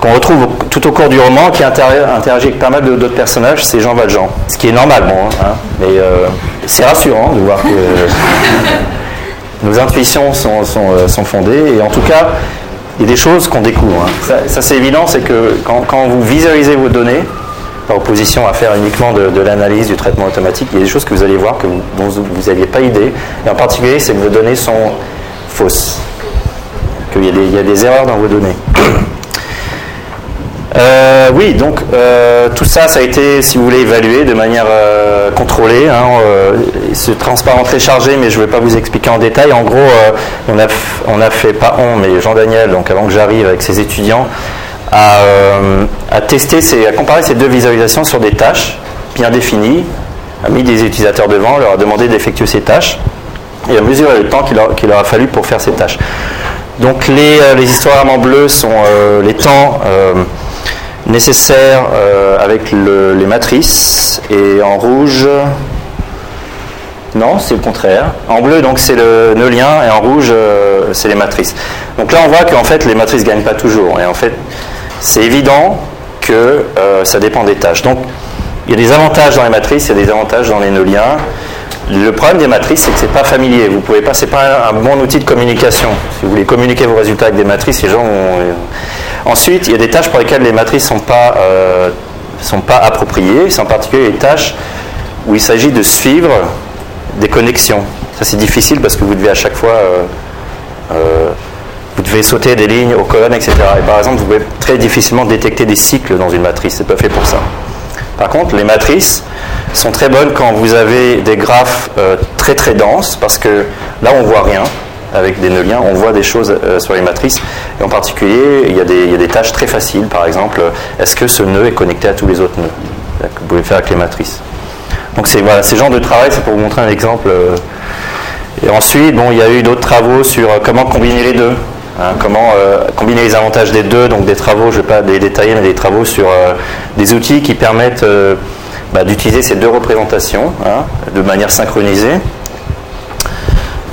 qu'on retrouve tout au cours du roman, qui interagit avec pas mal d'autres personnages, c'est Jean Valjean. Ce qui est normal, bon, hein, mais c'est rassurant de voir que <laughs> nos intuitions sont, sont, fondées. Et en tout cas, il y a des choses qu'on découvre. Hein. Ça, c'est évident, c'est que quand, quand vous visualisez vos données, par opposition à faire uniquement de, l'analyse, du traitement automatique, il y a des choses que vous allez voir que vous, dont vous n'aviez pas idée. Et en particulier, c'est que vos données sont fausses, qu'il y, a des erreurs dans vos données. Euh, oui, donc euh, tout ça, ça a été, si vous voulez, évalué de manière euh, contrôlée. Hein, ce transparent très chargé, mais je ne vais pas vous expliquer en détail. En gros, on, a, fait, pas on, mais Jean-Daniel, donc avant que j'arrive avec ses étudiants, euh, à, tester, à comparer ces deux visualisations sur des tâches bien définies, a mis des utilisateurs devant, leur a demandé d'effectuer ces tâches et a mesuré le temps qu'il leur, a fallu pour faire ces tâches. Donc les, les histogrammes en bleu sont les temps nécessaires avec les matrices et en rouge, non, c'est le contraire. En bleu, donc c'est le lien et en rouge, c'est les matrices. Donc là, on voit qu'en fait, les matrices ne gagnent pas toujours. Et en fait, c'est évident que euh, ça dépend des tâches. Donc, il y a des avantages dans les matrices, il y a des avantages dans les nœuds-liens. Le problème des matrices, c'est que c'est pas familier. Vous pouvez pas, c'est pas un, bon outil de communication. Si vous voulez communiquer vos résultats avec des matrices, les gens euh, Ensuite, il y a des tâches pour lesquelles les matrices pas euh, sont pas appropriées. C'est en particulier les tâches où il s'agit de suivre des connexions. Ça, c'est difficile parce que vous devez à chaque fois vous devez sauter des lignes aux colonnes, etc. Et par exemple, vous pouvez très difficilement détecter des cycles dans une matrice, c'est pas fait pour ça. Par contre, les matrices sont très bonnes quand vous avez des graphes euh, très très denses, parce que là on voit rien avec des nœuds liens, on voit des choses euh, sur les matrices, et en particulier, il y, a des, tâches très faciles, par exemple, est-ce que ce nœud est connecté à tous les autres nœuds? Que vous pouvez faire avec les matrices. Donc c'est voilà, ces genres de travail, c'est pour vous montrer un exemple. Euh. et ensuite, bon, il y a eu d'autres travaux sur comment combiner les deux. Hein, comment euh, combiner les avantages des deux, donc des travaux, je ne vais pas les détailler, mais des travaux sur euh, des outils qui permettent euh, bah, d'utiliser ces deux représentations hein, de manière synchronisée.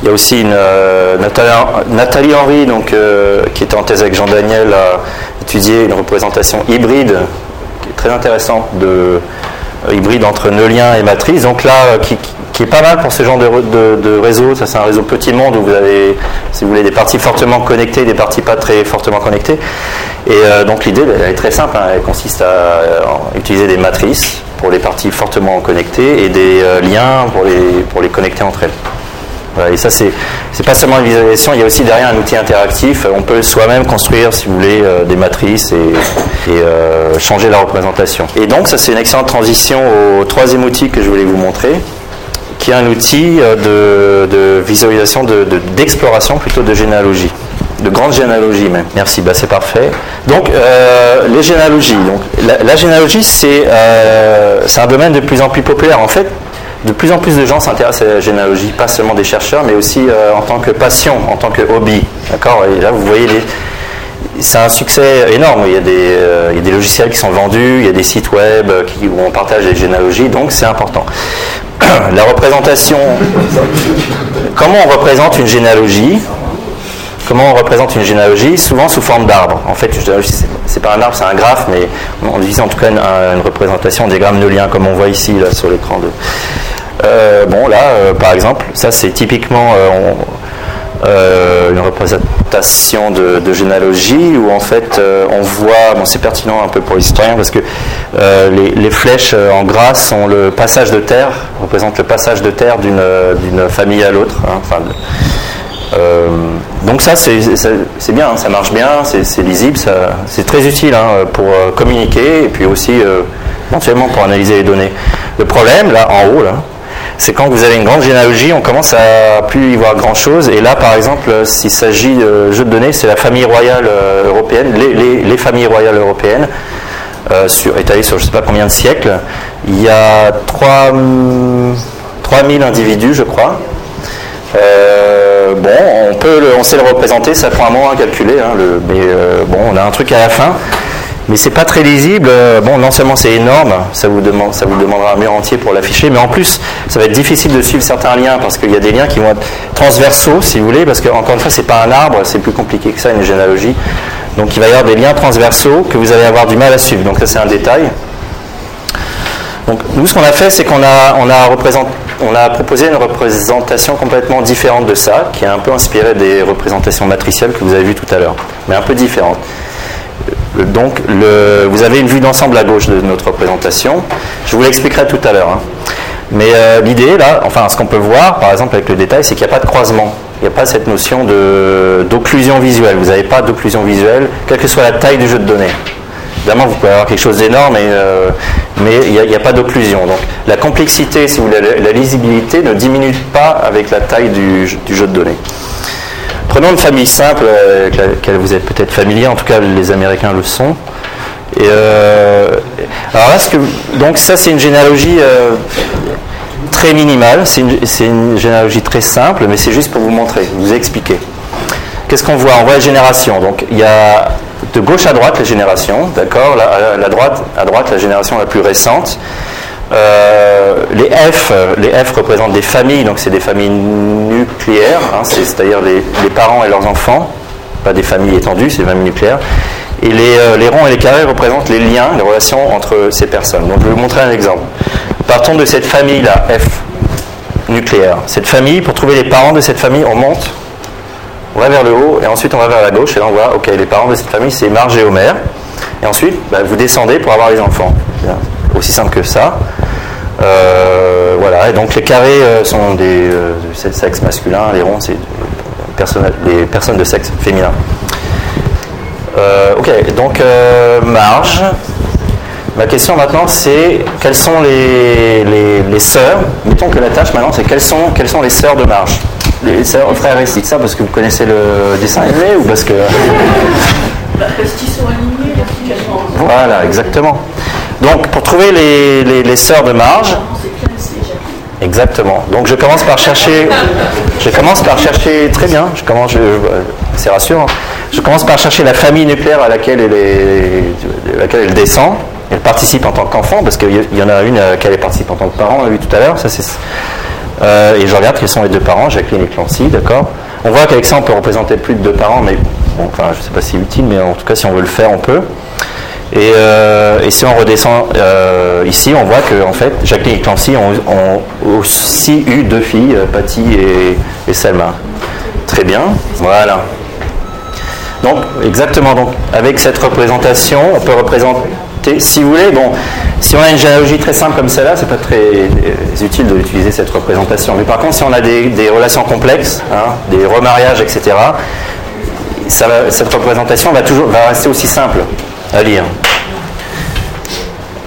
Il y a aussi une, Nathalie, Henry, donc, qui était en thèse avec Jean Daniel, a étudié une représentation hybride, qui est très intéressante, de, hybride entre neulien et matrice. Donc là, qui, est pas mal pour ce genre de, réseau. Ça, c'est un réseau petit monde où vous avez, si vous voulez, des parties fortement connectées, des parties pas très fortement connectées. Et euh, donc l'idée, est très simple. Hein. Elle consiste à euh, utiliser des matrices pour les parties fortement connectées et des euh, liens pour les connecter entre elles. Et ça, c'est, c'est pas seulement une visualisation, il y a aussi derrière un outil interactif. On peut soi-même construire, si vous voulez, des matrices et, et changer la représentation. Et donc, ça, c'est une excellente transition au troisième outil que je voulais vous montrer, qui est un outil euh, de, visualisation, d'exploration plutôt de généalogie. de grandes généalogies même. Merci, bah c'est parfait. Donc, les généalogies. Donc, la, généalogie, c'est un domaine de plus en plus populaire. En fait, de plus en plus de gens s'intéressent à la généalogie, pas seulement des chercheurs, mais aussi en tant que passion, en tant que hobby. D'accord? Et là, vous voyez c'est un succès énorme. Il y, a des, euh, il y, a des, logiciels qui sont vendus, il y a des sites web qui, où on partage les généalogies, donc c'est important. <clears throat> La représentation. Comment on représente une généalogie? Comment on représente une généalogie Souvent sous forme d'arbre. En fait, une généalogie, c'est pas un arbre, c'est un graphe, mais on utilise en tout cas une, représentation des grammes de liens, comme on voit ici là, sur l'écran. Euh, bon, là, euh, par exemple, ça c'est typiquement. Euh, une représentation de, généalogie où en fait on voit, bon c'est pertinent un peu pour l'historien parce que les, flèches en gras sont le passage de terre, représentent le passage de terre d'une famille à l'autre. Hein, donc ça c'est bien, ça marche bien, c'est lisible, c'est très utile hein, pour communiquer et puis aussi éventuellement pour analyser les données. Le problème là en haut c'est quand vous avez une grande généalogie, on commence à plus y voir grand chose. Et là, par exemple, s'il s'agit de jeu de données, c'est la famille royale euh, européenne, les, familles royales européennes, euh, sur, étalées sur je ne sais pas combien de siècles. Il y a 3, 3000 individus, je crois. Euh, bon, on, peut sait le représenter, ça prend un moment à calculer, hein, mais bon, on a un truc à la fin mais c'est pas très lisible. Euh, bon, non seulement c'est énorme, ça vous, demandera un mur entier pour l'afficher, mais en plus, ça va être difficile de suivre certains liens parce qu'il y a des liens qui vont être transversaux, si vous voulez, parce que encore une fois, c'est pas un arbre, c'est plus compliqué que ça, une généalogie. Donc il va y avoir des liens transversaux que vous allez avoir du mal à suivre. Donc ça, c'est un détail. Donc nous, ce qu'on a fait, c'est qu'on a, a, on a proposé une représentation complètement différente de ça, qui est un peu inspirée des représentations matricielles que vous avez vues tout à l'heure, mais un peu différente. Donc, vous avez une vue d'ensemble à gauche de notre représentation. Je vous l'expliquerai tout à l'heure. Hein. Mais euh, l'idée, là, enfin, ce qu'on peut voir, par exemple, avec le détail, c'est qu'il n'y a pas de croisement. Il n'y a pas cette notion d'occlusion visuelle. Vous n'avez pas d'occlusion visuelle, quelle que soit la taille du jeu de données. Évidemment, vous pouvez avoir quelque chose d'énorme, euh, mais il n'y a, pas d'occlusion. Donc, la complexité, si vous voulez, la, lisibilité ne diminue pas avec la taille du jeu de données. Prenons une famille simple euh, avec laquelle vous êtes peut-être familier, en tout cas les Américains le sont. Euh, alors là, donc ça c'est une généalogie euh, très minimale, c'est une, généalogie très simple, mais c'est juste pour vous montrer, vous expliquer. Qu'est-ce qu'on voit? On voit la génération. Donc il y a de gauche à droite les générations, d'accord la, droite, à droite la génération la plus récente. Euh, les F, les F représentent des familles, donc c'est des familles nucléaires, hein, c'est-à-dire les, parents et leurs enfants, pas des familles étendues, c'est des familles nucléaires. Et les, euh, les, ronds et les carrés représentent les liens, les relations entre ces personnes. Donc je vais vous montrer un exemple. Partons de cette famille-là, F, nucléaire. Cette famille, pour trouver les parents de cette famille, on monte, on va vers le haut, et ensuite on va vers la gauche, et là on voit, ok, les parents de cette famille, c'est Marge et Homer. Et ensuite, bah, vous descendez pour avoir les enfants aussi simple que ça. Euh, voilà, et donc les carrés euh, sont des euh, sexe masculin, les ronds c'est des personnes de sexe féminin. ok, donc marge. Ma question maintenant c'est quelles sont les, les, sœurs? Mettons que la tâche maintenant c'est quelles sont, quelles sont les sœurs de marge? Les sœurs, frères et ça parce que vous connaissez le dessin animé ou parce que. Parce qu'ils sont alignés, Voilà, exactement. Donc, pour trouver les, les, sœurs de marge, exactement. Donc, je commence par chercher. Je commence par chercher très bien. Je commence. C'est rassurant. Je commence par chercher la famille nucléaire à laquelle elle est, laquelle elle descend. Elle participe en tant qu'enfant parce qu'il y en a une à laquelle elle participe en tant que parent. On l'a vu tout à l'heure. Ça c'est. Euh, et je regarde quels sont les deux parents, Jacqueline et Clancy, d'accord On voit qu'avec ça, on peut représenter plus de deux parents, mais bon, enfin, je ne sais pas si c'est utile, mais en tout cas, si on veut le faire, on peut. Euh, et, si on redescend euh, ici, on voit que en fait, Jacqueline et Clancy ont, aussi eu deux filles, euh, Patty et, Selma. Très bien, voilà. Donc, exactement. Donc, avec cette représentation, on peut représenter, si vous voulez, bon, si on a une généalogie très simple comme celle-là, c'est pas très utile d'utiliser cette représentation. Mais par contre, si on a des, relations complexes, hein, des remariages, etc., cette représentation va toujours va rester aussi simple à lire.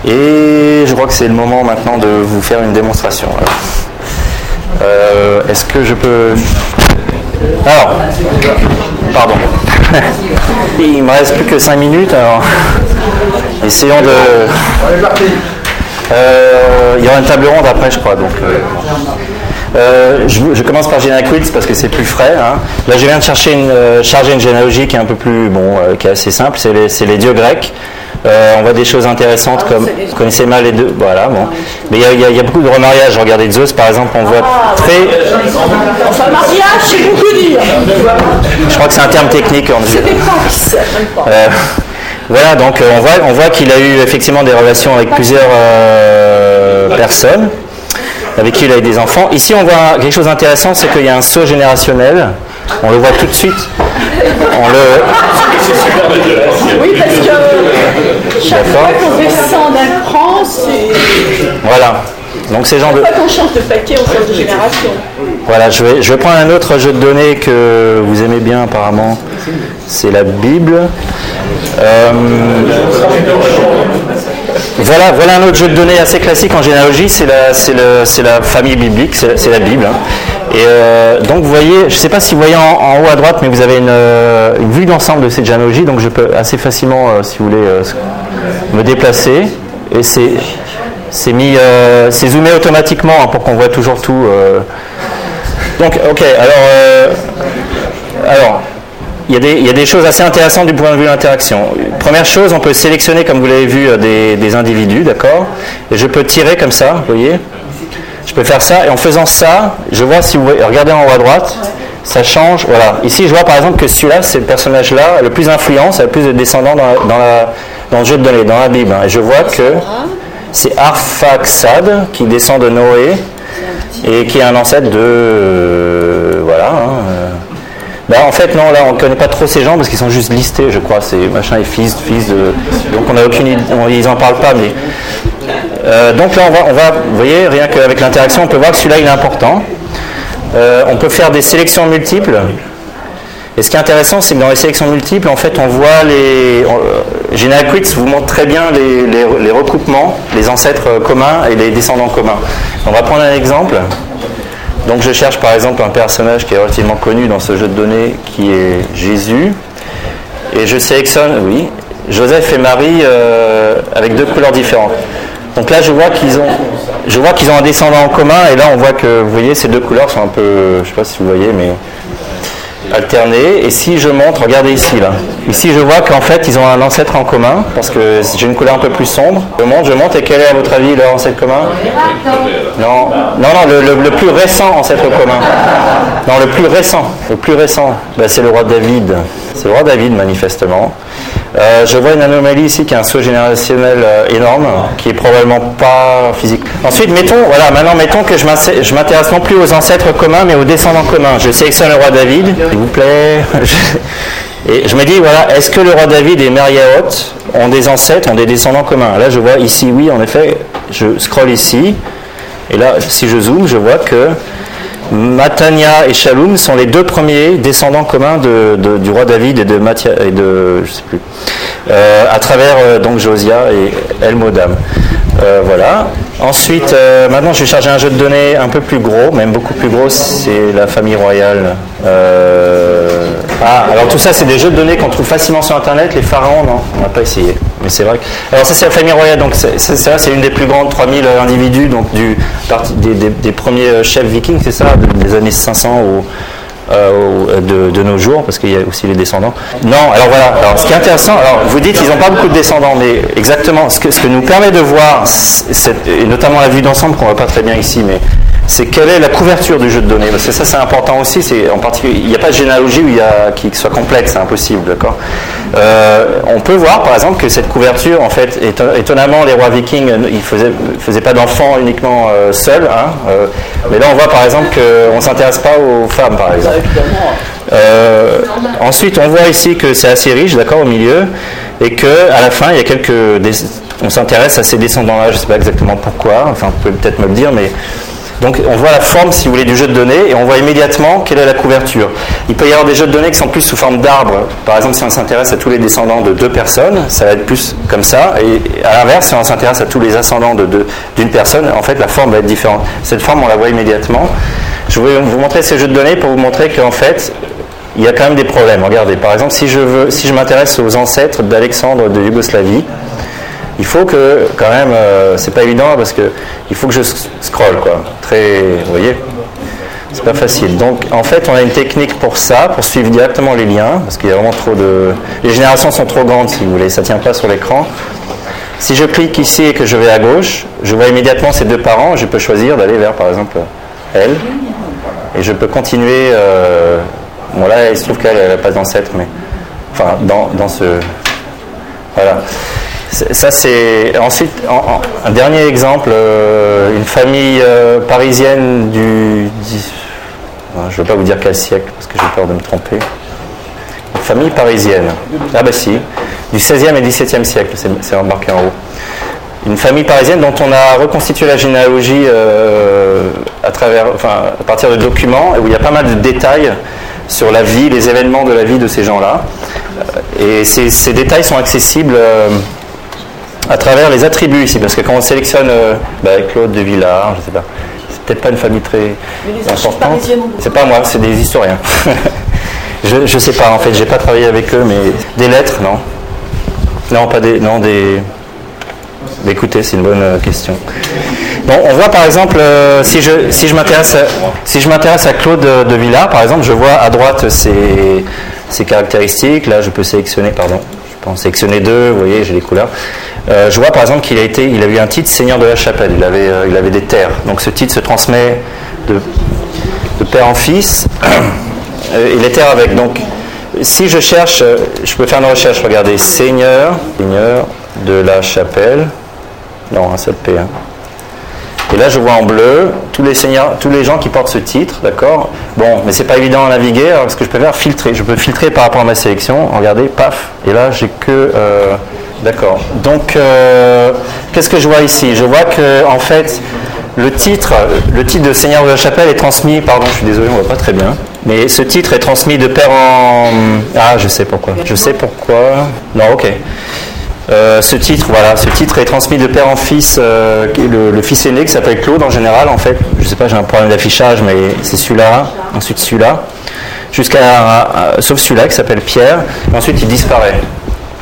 Et je crois que c'est le moment maintenant de vous faire une démonstration. Euh, est-ce que je peux... Alors, pardon. <laughs> Il me reste plus que 5 minutes, alors essayons de. Euh, il y aura une table ronde après, je crois. Donc, euh, euh, je, je commence par Genaquids parce que c'est plus frais. hein. Là, je viens de chercher une, euh, charger une généalogie qui est un peu plus bon, euh, qui est assez simple. C'est les, c'est les dieux grecs. Euh, on voit des choses intéressantes comme vous connaissez mal les deux. Voilà, bon. Mais il y a- il y, a- il y a beaucoup de remariages. Regardez Zeus, par exemple, on voit très. Enfin, mariage, c'est beaucoup dire. Je crois que c'est un terme technique. en- C'est voilà, donc euh, on voit, on voit qu'il a eu effectivement des relations avec plusieurs euh, personnes avec qui il a eu des enfants. Ici, on voit quelque chose d'intéressant, c'est qu'il y a un saut générationnel. On le voit tout de suite. On le, Oui, parce que chaque fois qu'on descend d'un cran, c'est. voilà. Donc ces gens de, qu'on change de paquet, on change de génération. voilà, je vais, je vais prendre un autre jeu de données que vous aimez bien apparemment. C'est la Bible. Euh, Voilà, voilà un autre jeu de données assez classique en généalogie, c'est la, le- la famille biblique, c'est la Bible. hein. Et euh, donc vous voyez, je ne sais pas si vous voyez en, haut à droite, mais vous avez une, euh, vue d'ensemble de cette généalogie, donc je peux assez facilement, si vous voulez, me déplacer. Et c'est mis, c'est zoomé automatiquement hein, pour qu'on voit toujours tout. Donc, ok, alors, alors il y, a des, choses assez intéressantes du point de vue de l'interaction. Première chose, on peut sélectionner, comme vous l'avez vu, euh, des, individus, d'accord? Et je peux tirer comme ça, vous voyez? Je peux faire ça, et en faisant ça, je vois si vous voyez, regardez en haut à droite, ça change, voilà. Ici, je vois par exemple que celui-là, c'est le personnage-là, le plus influent, ça a le plus de descendants dans, le jeu de données, dans la Bible. hein. Et je vois que c'est Arphaxad qui descend de Noé, et qui est un ancêtre de... euh, voilà, hein, bah, en fait, non, là, on ne connaît pas trop ces gens parce qu'ils sont juste listés, je crois. C'est machin et fils, fils de. Donc, on n'a aucune idée, ils n'en parlent pas, mais. Euh, donc, là, on va, vous voyez, rien qu'avec l'interaction, on peut voir que celui-là, il est important. Euh, on peut faire des sélections multiples. Et ce qui est intéressant, c'est que dans les sélections multiples, en fait, on voit les. on- Genealogics vous montre très bien les, recoupements, les ancêtres euh, communs et les descendants communs. On va prendre un exemple. Donc je cherche par exemple un personnage qui est relativement connu dans ce jeu de données qui est Jésus. Et je sélectionne, oui, Joseph et Marie euh, avec deux couleurs différentes. Donc là je vois qu'ils ont, je vois qu'ils ont un descendant en commun et là on voit que, vous voyez, ces deux couleurs sont un peu, je sais pas si vous voyez, mais alternées. Et si je montre, regardez ici là. Ici je vois qu'en fait ils ont un ancêtre en commun parce que j'ai une couleur un peu plus sombre. Je monte, je monte et quel est à votre avis leur ancêtre commun? Non, non, non, le, plus récent ancêtre commun. Non, le plus récent, le plus récent, ben, c'est le roi David. C'est le roi David, manifestement. Euh, je vois une anomalie ici qui est un saut générationnel euh, énorme, qui est probablement pas physique. Ensuite, mettons, voilà, maintenant mettons que je m'inté- je m'intéresse non plus aux ancêtres communs, mais aux descendants communs. Je sélectionne le roi David, s'il vous plaît. <laughs> Et je me dis, voilà, est-ce que le roi David et Mariaoth ont des ancêtres, ont des descendants communs? Là, je vois ici, oui, en effet, je scrolle ici, et là, si je zoome, je vois que Matania et Shalom sont les deux premiers descendants communs du roi David et de Mathia, et je sais plus, euh, à travers euh, donc Josia et El Modam. Euh, voilà. Ensuite, euh, maintenant, je vais charger un jeu de données un peu plus gros, même beaucoup plus gros. C'est la famille royale. Ah, alors tout ça, c'est des jeux de données qu'on trouve facilement sur Internet. Les pharaons, non, on n'a pas essayé. Mais c'est vrai. Alors ça, c'est la famille royale. Donc c'est- ça, c'est une des plus grandes 3000 individus, donc du des, des- premiers euh, chefs vikings, c'est ça, de- des années 500 au euh, de, nos jours, parce qu'il y a aussi les descendants. Non, alors voilà, alors, ce qui est intéressant, alors vous dites qu'ils n'ont pas beaucoup de descendants, mais exactement, ce que, ce que nous permet de voir, et notamment la vue d'ensemble qu'on ne voit pas très bien ici, mais c'est quelle est la couverture du jeu de données, parce que ça c'est important aussi, c'est en particulier, il n'y a pas de généalogie qui soit complexe, c'est impossible, d'accord Euh, On peut voir par exemple que cette couverture, en fait, éton- étonnamment, les rois vikings, euh, ils ne faisaient, pas d'enfants uniquement euh, seuls, hein, mais là on voit par exemple qu'on ne s'intéresse pas aux femmes, par exemple. Ensuite, on voit ici que c'est assez riche, d'accord, au milieu, et que à la fin, il y a quelques. On s'intéresse à ces descendants-là. Je ne sais pas exactement pourquoi. Enfin, vous pouvez peut-être me le dire, mais donc on voit la forme, si vous voulez, du jeu de données, et on voit immédiatement quelle est la couverture. Il peut y avoir des jeux de données qui sont plus sous forme d'arbres. Par exemple, si on s'intéresse à tous les descendants de deux personnes, ça va être plus comme ça. Et à l'inverse, si on s'intéresse à tous les ascendants de d'une personne, en fait, la forme va être différente. Cette forme, on la voit immédiatement. Je vais vous montrer ces jeux de données pour vous montrer qu'en fait, il y a quand même des problèmes. Regardez, par exemple, si je, veux, si je m'intéresse aux ancêtres d'Alexandre de Yougoslavie, il faut que, quand même, euh, c'est pas évident parce que il faut que je scrolle, quoi. Très, vous voyez, c'est pas facile. Donc, en fait, on a une technique pour ça, pour suivre directement les liens, parce qu'il y a vraiment trop de, les générations sont trop grandes, si vous voulez, ça tient pas sur l'écran. Si je clique ici et que je vais à gauche, je vois immédiatement ces deux parents. Je peux choisir d'aller vers, par exemple, elle, et je peux continuer. Euh, bon là, il se trouve qu'elle n'a pas d'ancêtre, mais enfin, dans, dans ce, voilà. Ça, c'est. Ensuite, un dernier exemple, euh, une famille euh, parisienne du. je ne veux pas vous dire quel siècle, parce que j'ai peur de me tromper. Une famille parisienne. Ah, bah si. Du 16e et 17e siècle, c'est remarqué en haut. Une famille parisienne dont on a reconstitué la généalogie euh, à, travers, enfin, à partir de documents, où il y a pas mal de détails sur la vie, les événements de la vie de ces gens-là. Et ces, ces, détails sont accessibles à travers les attributs ici, parce que quand on sélectionne euh, bah, Claude de Villard, je sais pas, c'est peut-être pas une famille très importante. C'est pas moi, c'est des historiens. <laughs> je, ne sais pas en fait, j'ai pas travaillé avec eux, mais des lettres, non Non, pas des, non des. Écoutez, c'est une bonne euh, question. Bon, on voit par exemple, euh, si je, si je m'intéresse à, si je à Claude de Villard, par exemple, je vois à droite ses, ses caractéristiques. Là, je peux sélectionner, pardon, je peux en sélectionner deux. Vous voyez, j'ai les couleurs. Euh, je vois par exemple qu'il a, été, eu un titre Seigneur de la Chapelle, il avait, euh, il avait des terres. Donc ce titre se transmet de, père en fils, <clears throat> et les terres avec. Donc si je cherche, euh, je peux faire une recherche, regardez, Seigneur, Seigneur de la Chapelle, non, un seul P. Hein. Et là, je vois en bleu tous les seigneurs, tous les gens qui portent ce titre, d'accord? Bon, mais c'est pas évident à naviguer, alors ce que je peux faire, filtrer. Je peux filtrer par rapport à ma sélection. Regardez, paf. Et là, j'ai que D'accord. Donc, euh, qu'est-ce que je vois ici? Je vois que, en fait, le titre, le titre de Seigneur de la Chapelle est transmis, pardon, je suis désolé, on voit pas très bien, mais ce titre est transmis de père en. Ah, je sais pourquoi. Je sais pourquoi. Non, ok. Euh, ce titre, voilà, ce titre est transmis de père en fils, euh, le, fils aîné qui s'appelle Claude en général, en fait. Je sais pas, j'ai un problème d'affichage, mais c'est celui-là, ensuite celui-là, jusqu'à, sauf celui-là qui s'appelle Pierre, ensuite il disparaît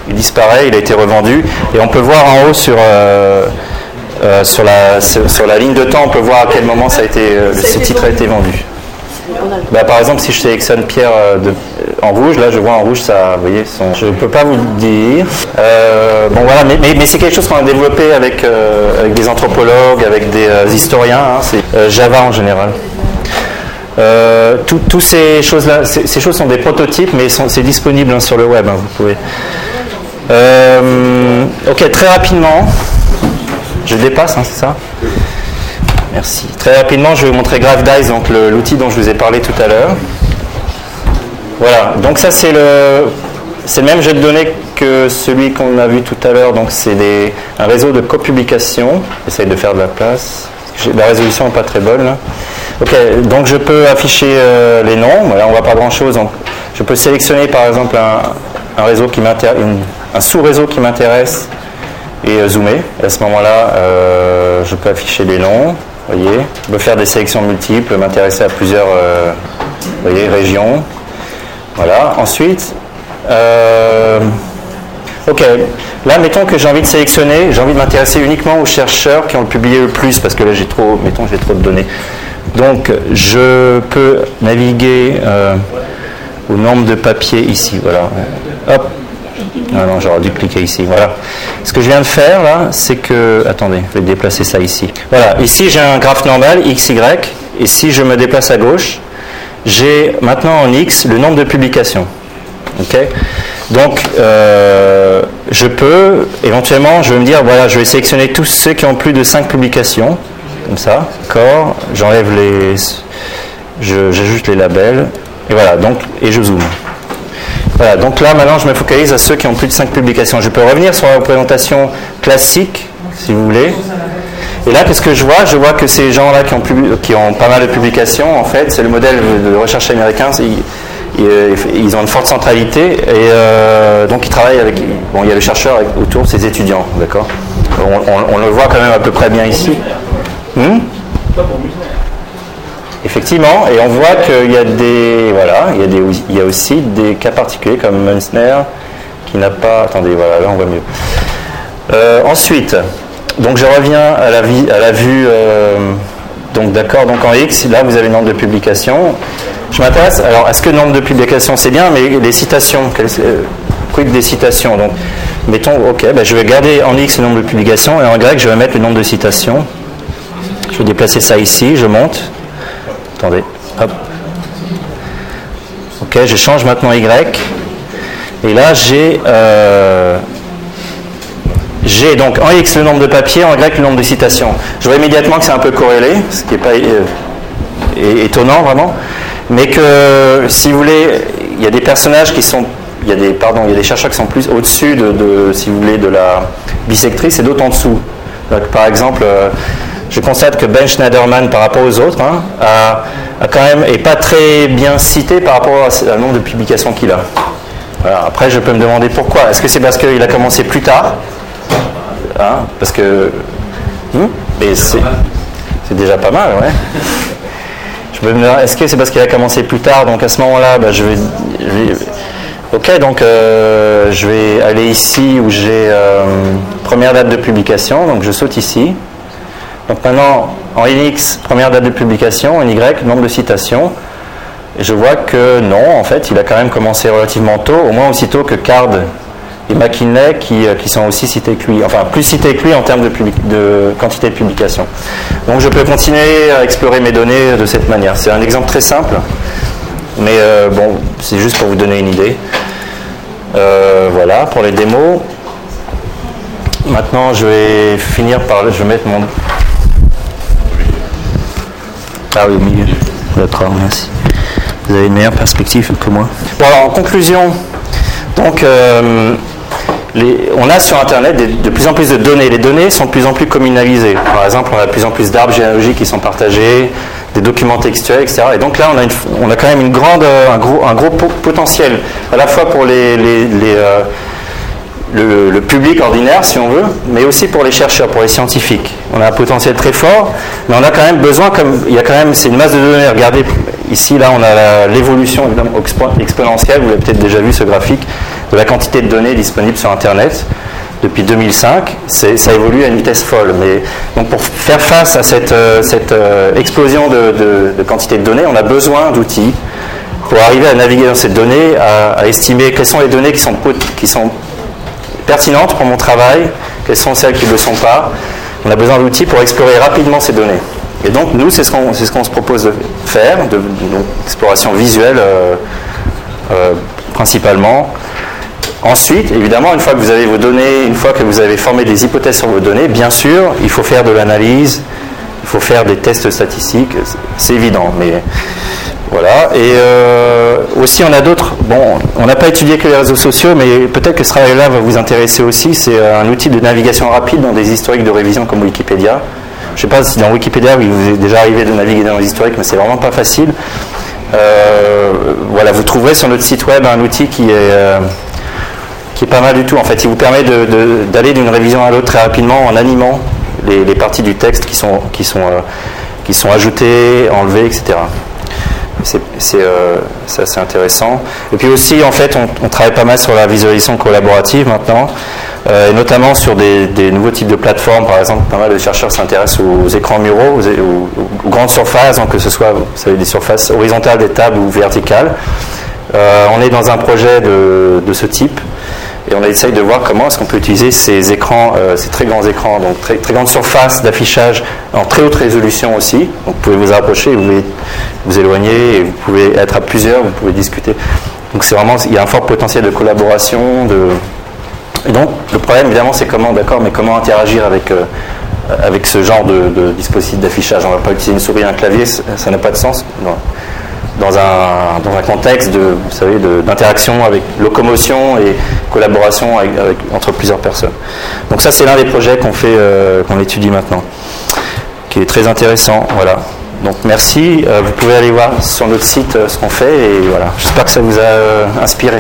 il disparaît, il a été revendu. Et on peut voir en haut sur, euh, euh, sur, la, sur, la ligne de temps, on peut voir à quel moment ça a été, euh, ce titre a été vendu. Bah, par exemple, si je sélectionne Pierre de, en rouge, là je vois en rouge ça, vous voyez, je ne peux pas vous le dire. bon voilà, mais, mais, c'est quelque chose qu'on a développé avec, avec des anthropologues, avec des historiens, hein, c'est Java en général. Toutes ces choses-là, ces, choses sont des prototypes, mais c'est disponible hein, sur le web. Hein, vous pouvez. Euh, ok, très rapidement. Je dépasse, hein, c'est ça Merci. Très rapidement, je vais vous montrer GraphDice, donc l'outil dont je vous ai parlé tout à l'heure. Voilà, donc ça c'est le, c'est le même jeu de données que celui qu'on a vu tout à l'heure, donc c'est un réseau de copublication. J'essaye de faire de la place. La résolution n'est pas très bonne. Ok, donc je peux afficher euh, les noms. Voilà, on ne voit pas grand chose. Donc je peux sélectionner par exemple un, un réseau qui m'intéresse, un sous-réseau qui m'intéresse et euh, zoomer. À ce moment-là, euh, je peux afficher les noms. Je peux faire des sélections multiples, m'intéresser à plusieurs euh, régions. Voilà. Ensuite, ok. Là, mettons que j'ai envie de sélectionner, j'ai envie de m'intéresser uniquement aux chercheurs qui ont publié le plus, parce que là, j'ai trop, mettons, j'ai trop de données. Donc, je peux naviguer au nombre de papiers ici. Hop, ah non, j'aurais dû cliquer ici. Voilà. Ce que je viens de faire là, c'est que. Attendez, je vais déplacer ça ici. Voilà. Ici, j'ai un graphe normal, x, y. Et si je me déplace à gauche, j'ai maintenant en x le nombre de publications. Ok? Donc, euh, je peux, éventuellement, je vais me dire, voilà, je vais sélectionner tous ceux qui ont plus de 5 publications. Comme ça. D'accord? J'enlève les. J'ajoute les labels. Et voilà. Donc, et je zoome. Voilà, donc là maintenant je me focalise à ceux qui ont plus de 5 publications. Je peux revenir sur la représentation classique, si vous voulez. Et là, qu'est-ce que je vois? Je vois que ces gens-là qui ont, pas mal de publications, en fait, c'est le modèle de recherche américain. Ils, ont une forte centralité et euh, donc ils travaillent avec. Bon, il y a le chercheur autour de ses étudiants, d'accord? On, le voit quand même à peu près bien ici. Hmm? Effectivement, et on voit qu'il y a des voilà, il y a des, il y a aussi des cas particuliers comme Munzner qui n'a pas. Attendez, voilà, là on voit mieux. Euh, ensuite, donc je reviens à la, vue. euh, donc d'accord, donc en X, là vous avez le nombre de publications. Je m'intéresse. Alors, est-ce que le nombre de publications c'est bien, mais les citations, quel- euh, quid des citations Donc, mettons, ok, ben, je vais garder en X le nombre de publications et en Y je vais mettre le nombre de citations. Je vais déplacer ça ici, je monte. Attendez, hop. Ok, je change maintenant Y. Et là, j'ai euh, j'ai donc en X le nombre de papiers, en Y le nombre de citations. Je vois immédiatement que c'est un peu corrélé, ce qui n'est pas euh, étonnant vraiment, mais que si vous voulez, il y a des personnages qui sont, il y a des, pardon, il y a des chercheurs qui sont plus au-dessus de, de, si vous voulez, de la bisectrice et d'autres en dessous. Donc, par exemple, euh, je constate que Ben Schneiderman, par rapport aux autres, hein, est pas très bien cité par rapport à- au nombre de publications qu'il a. Après, je peux me demander pourquoi. Est-ce que c'est parce qu'il a commencé plus tard Hein, Parce que. Hmm c'est déjà pas mal, ouais. Je me demande, est-ce que c'est parce qu'il a commencé plus tard Donc à ce moment-là, bah, je, vais, je vais- Ok, donc euh, je vais aller ici où j'ai euh, première date de publication, donc je saute ici. Donc maintenant, en X, première date de publication, en Y, nombre de citations. Je vois que non, en fait, il a quand même commencé relativement tôt, au moins aussi tôt que Card et McKinley qui, euh, qui sont aussi cités que lui, enfin plus cités que lui en termes de quantité de publication. Donc je peux continuer à explorer mes données de cette manière. C'est un exemple très simple, mais euh, bon, c'est juste pour vous donner une idée. Euh, voilà, pour les démos. Maintenant, je vais finir par. Je vais mettre mon. Au milieu. D'accord, merci. Vous avez une meilleure perspective que moi. Bon, alors, en conclusion, donc, euh, on a sur Internet de plus en plus de données. Les données sont de plus en plus communalisées. Par exemple, on a de plus en plus d'arbres généalogiques qui sont partagés, des documents textuels, etc. Et donc là, on a, une- on a quand même une grande, euh, un, gros, potentiel, à la fois pour les, euh, le, public ordinaire, si on veut, mais aussi pour les chercheurs, pour les scientifiques. On a un potentiel très fort, mais on a quand même besoin, comme il y a quand même, c'est une masse de données. Regardez, ici, là, on a l'évolution exponentielle, vous l'avez peut-être déjà vu ce graphique, de la quantité de données disponibles sur Internet depuis 2005. C'est- Ça évolue à une vitesse folle. Mais donc pour faire face à cette, euh, cette euh, explosion de, de- quantité de données, on a besoin d'outils pour arriver à naviguer dans ces données, à, à estimer quelles sont les données qui sont, qui sont pertinentes pour mon travail, quelles sont celles qui ne le sont pas. On a besoin d'outils pour explorer rapidement ces données. Et donc nous, c'est ce qu'on se propose de faire, de, donc, exploration visuelle euh, euh, principalement. Ensuite, évidemment, une fois que vous avez vos données, une fois que vous avez formé des hypothèses sur vos données, bien sûr, il faut faire de l'analyse, il faut faire des tests statistiques, c'est évident, mais voilà. Et euh, aussi, on a d'autres. Bon, on n'a pas étudié que les réseaux sociaux, mais peut-être que ce travail-là va vous intéresser aussi. C'est euh, un outil de navigation rapide dans des historiques de révision comme Wikipédia. Je ne sais pas si dans Wikipédia, il vous est déjà arrivé de naviguer dans les historiques, mais c'est vraiment pas facile. Euh, voilà, vous trouverez sur notre site web un outil qui est euh, qui est pas mal du tout. En fait, il vous permet d'aller d'une révision à l'autre très rapidement en animant les, les parties du texte qui sont, qui sont, qui sont ajoutées, enlevées, etc. Euh, c'est assez intéressant. Et puis aussi, en fait, on, travaille pas mal sur la visualisation collaborative maintenant, euh, et notamment sur des, nouveaux types de plateformes. Par exemple, pas mal de chercheurs s'intéressent aux, écrans muraux, aux, grandes surfaces, que ce soit des surfaces horizontales, des tables ou verticales. Euh, on est dans un projet de ce type et on essaye de voir comment est-ce qu'on peut utiliser ces écrans, euh, ces très grands écrans, donc très, très grande surface d'affichage en très haute résolution aussi. Vous pouvez vous approcher, vous pouvez vous éloigner, vous pouvez être à plusieurs, vous pouvez discuter. Donc c'est vraiment, il y a un fort potentiel de collaboration. Et donc le problème évidemment c'est comment, d'accord, mais comment interagir avec, euh, ce genre de, dispositif d'affichage. On ne va pas utiliser une souris et un clavier, ça ça n'a pas de sens. Non dans un, dans un contexte de, vous savez, d'interaction avec locomotion et collaboration avec- entre plusieurs personnes. Donc ça, c'est l'un des projets qu'on fait, euh, qu'on étudie maintenant, qui est très intéressant. Voilà. Donc merci. Euh, vous pouvez aller voir sur notre site euh, ce qu'on fait et voilà. J'espère que ça vous a inspiré.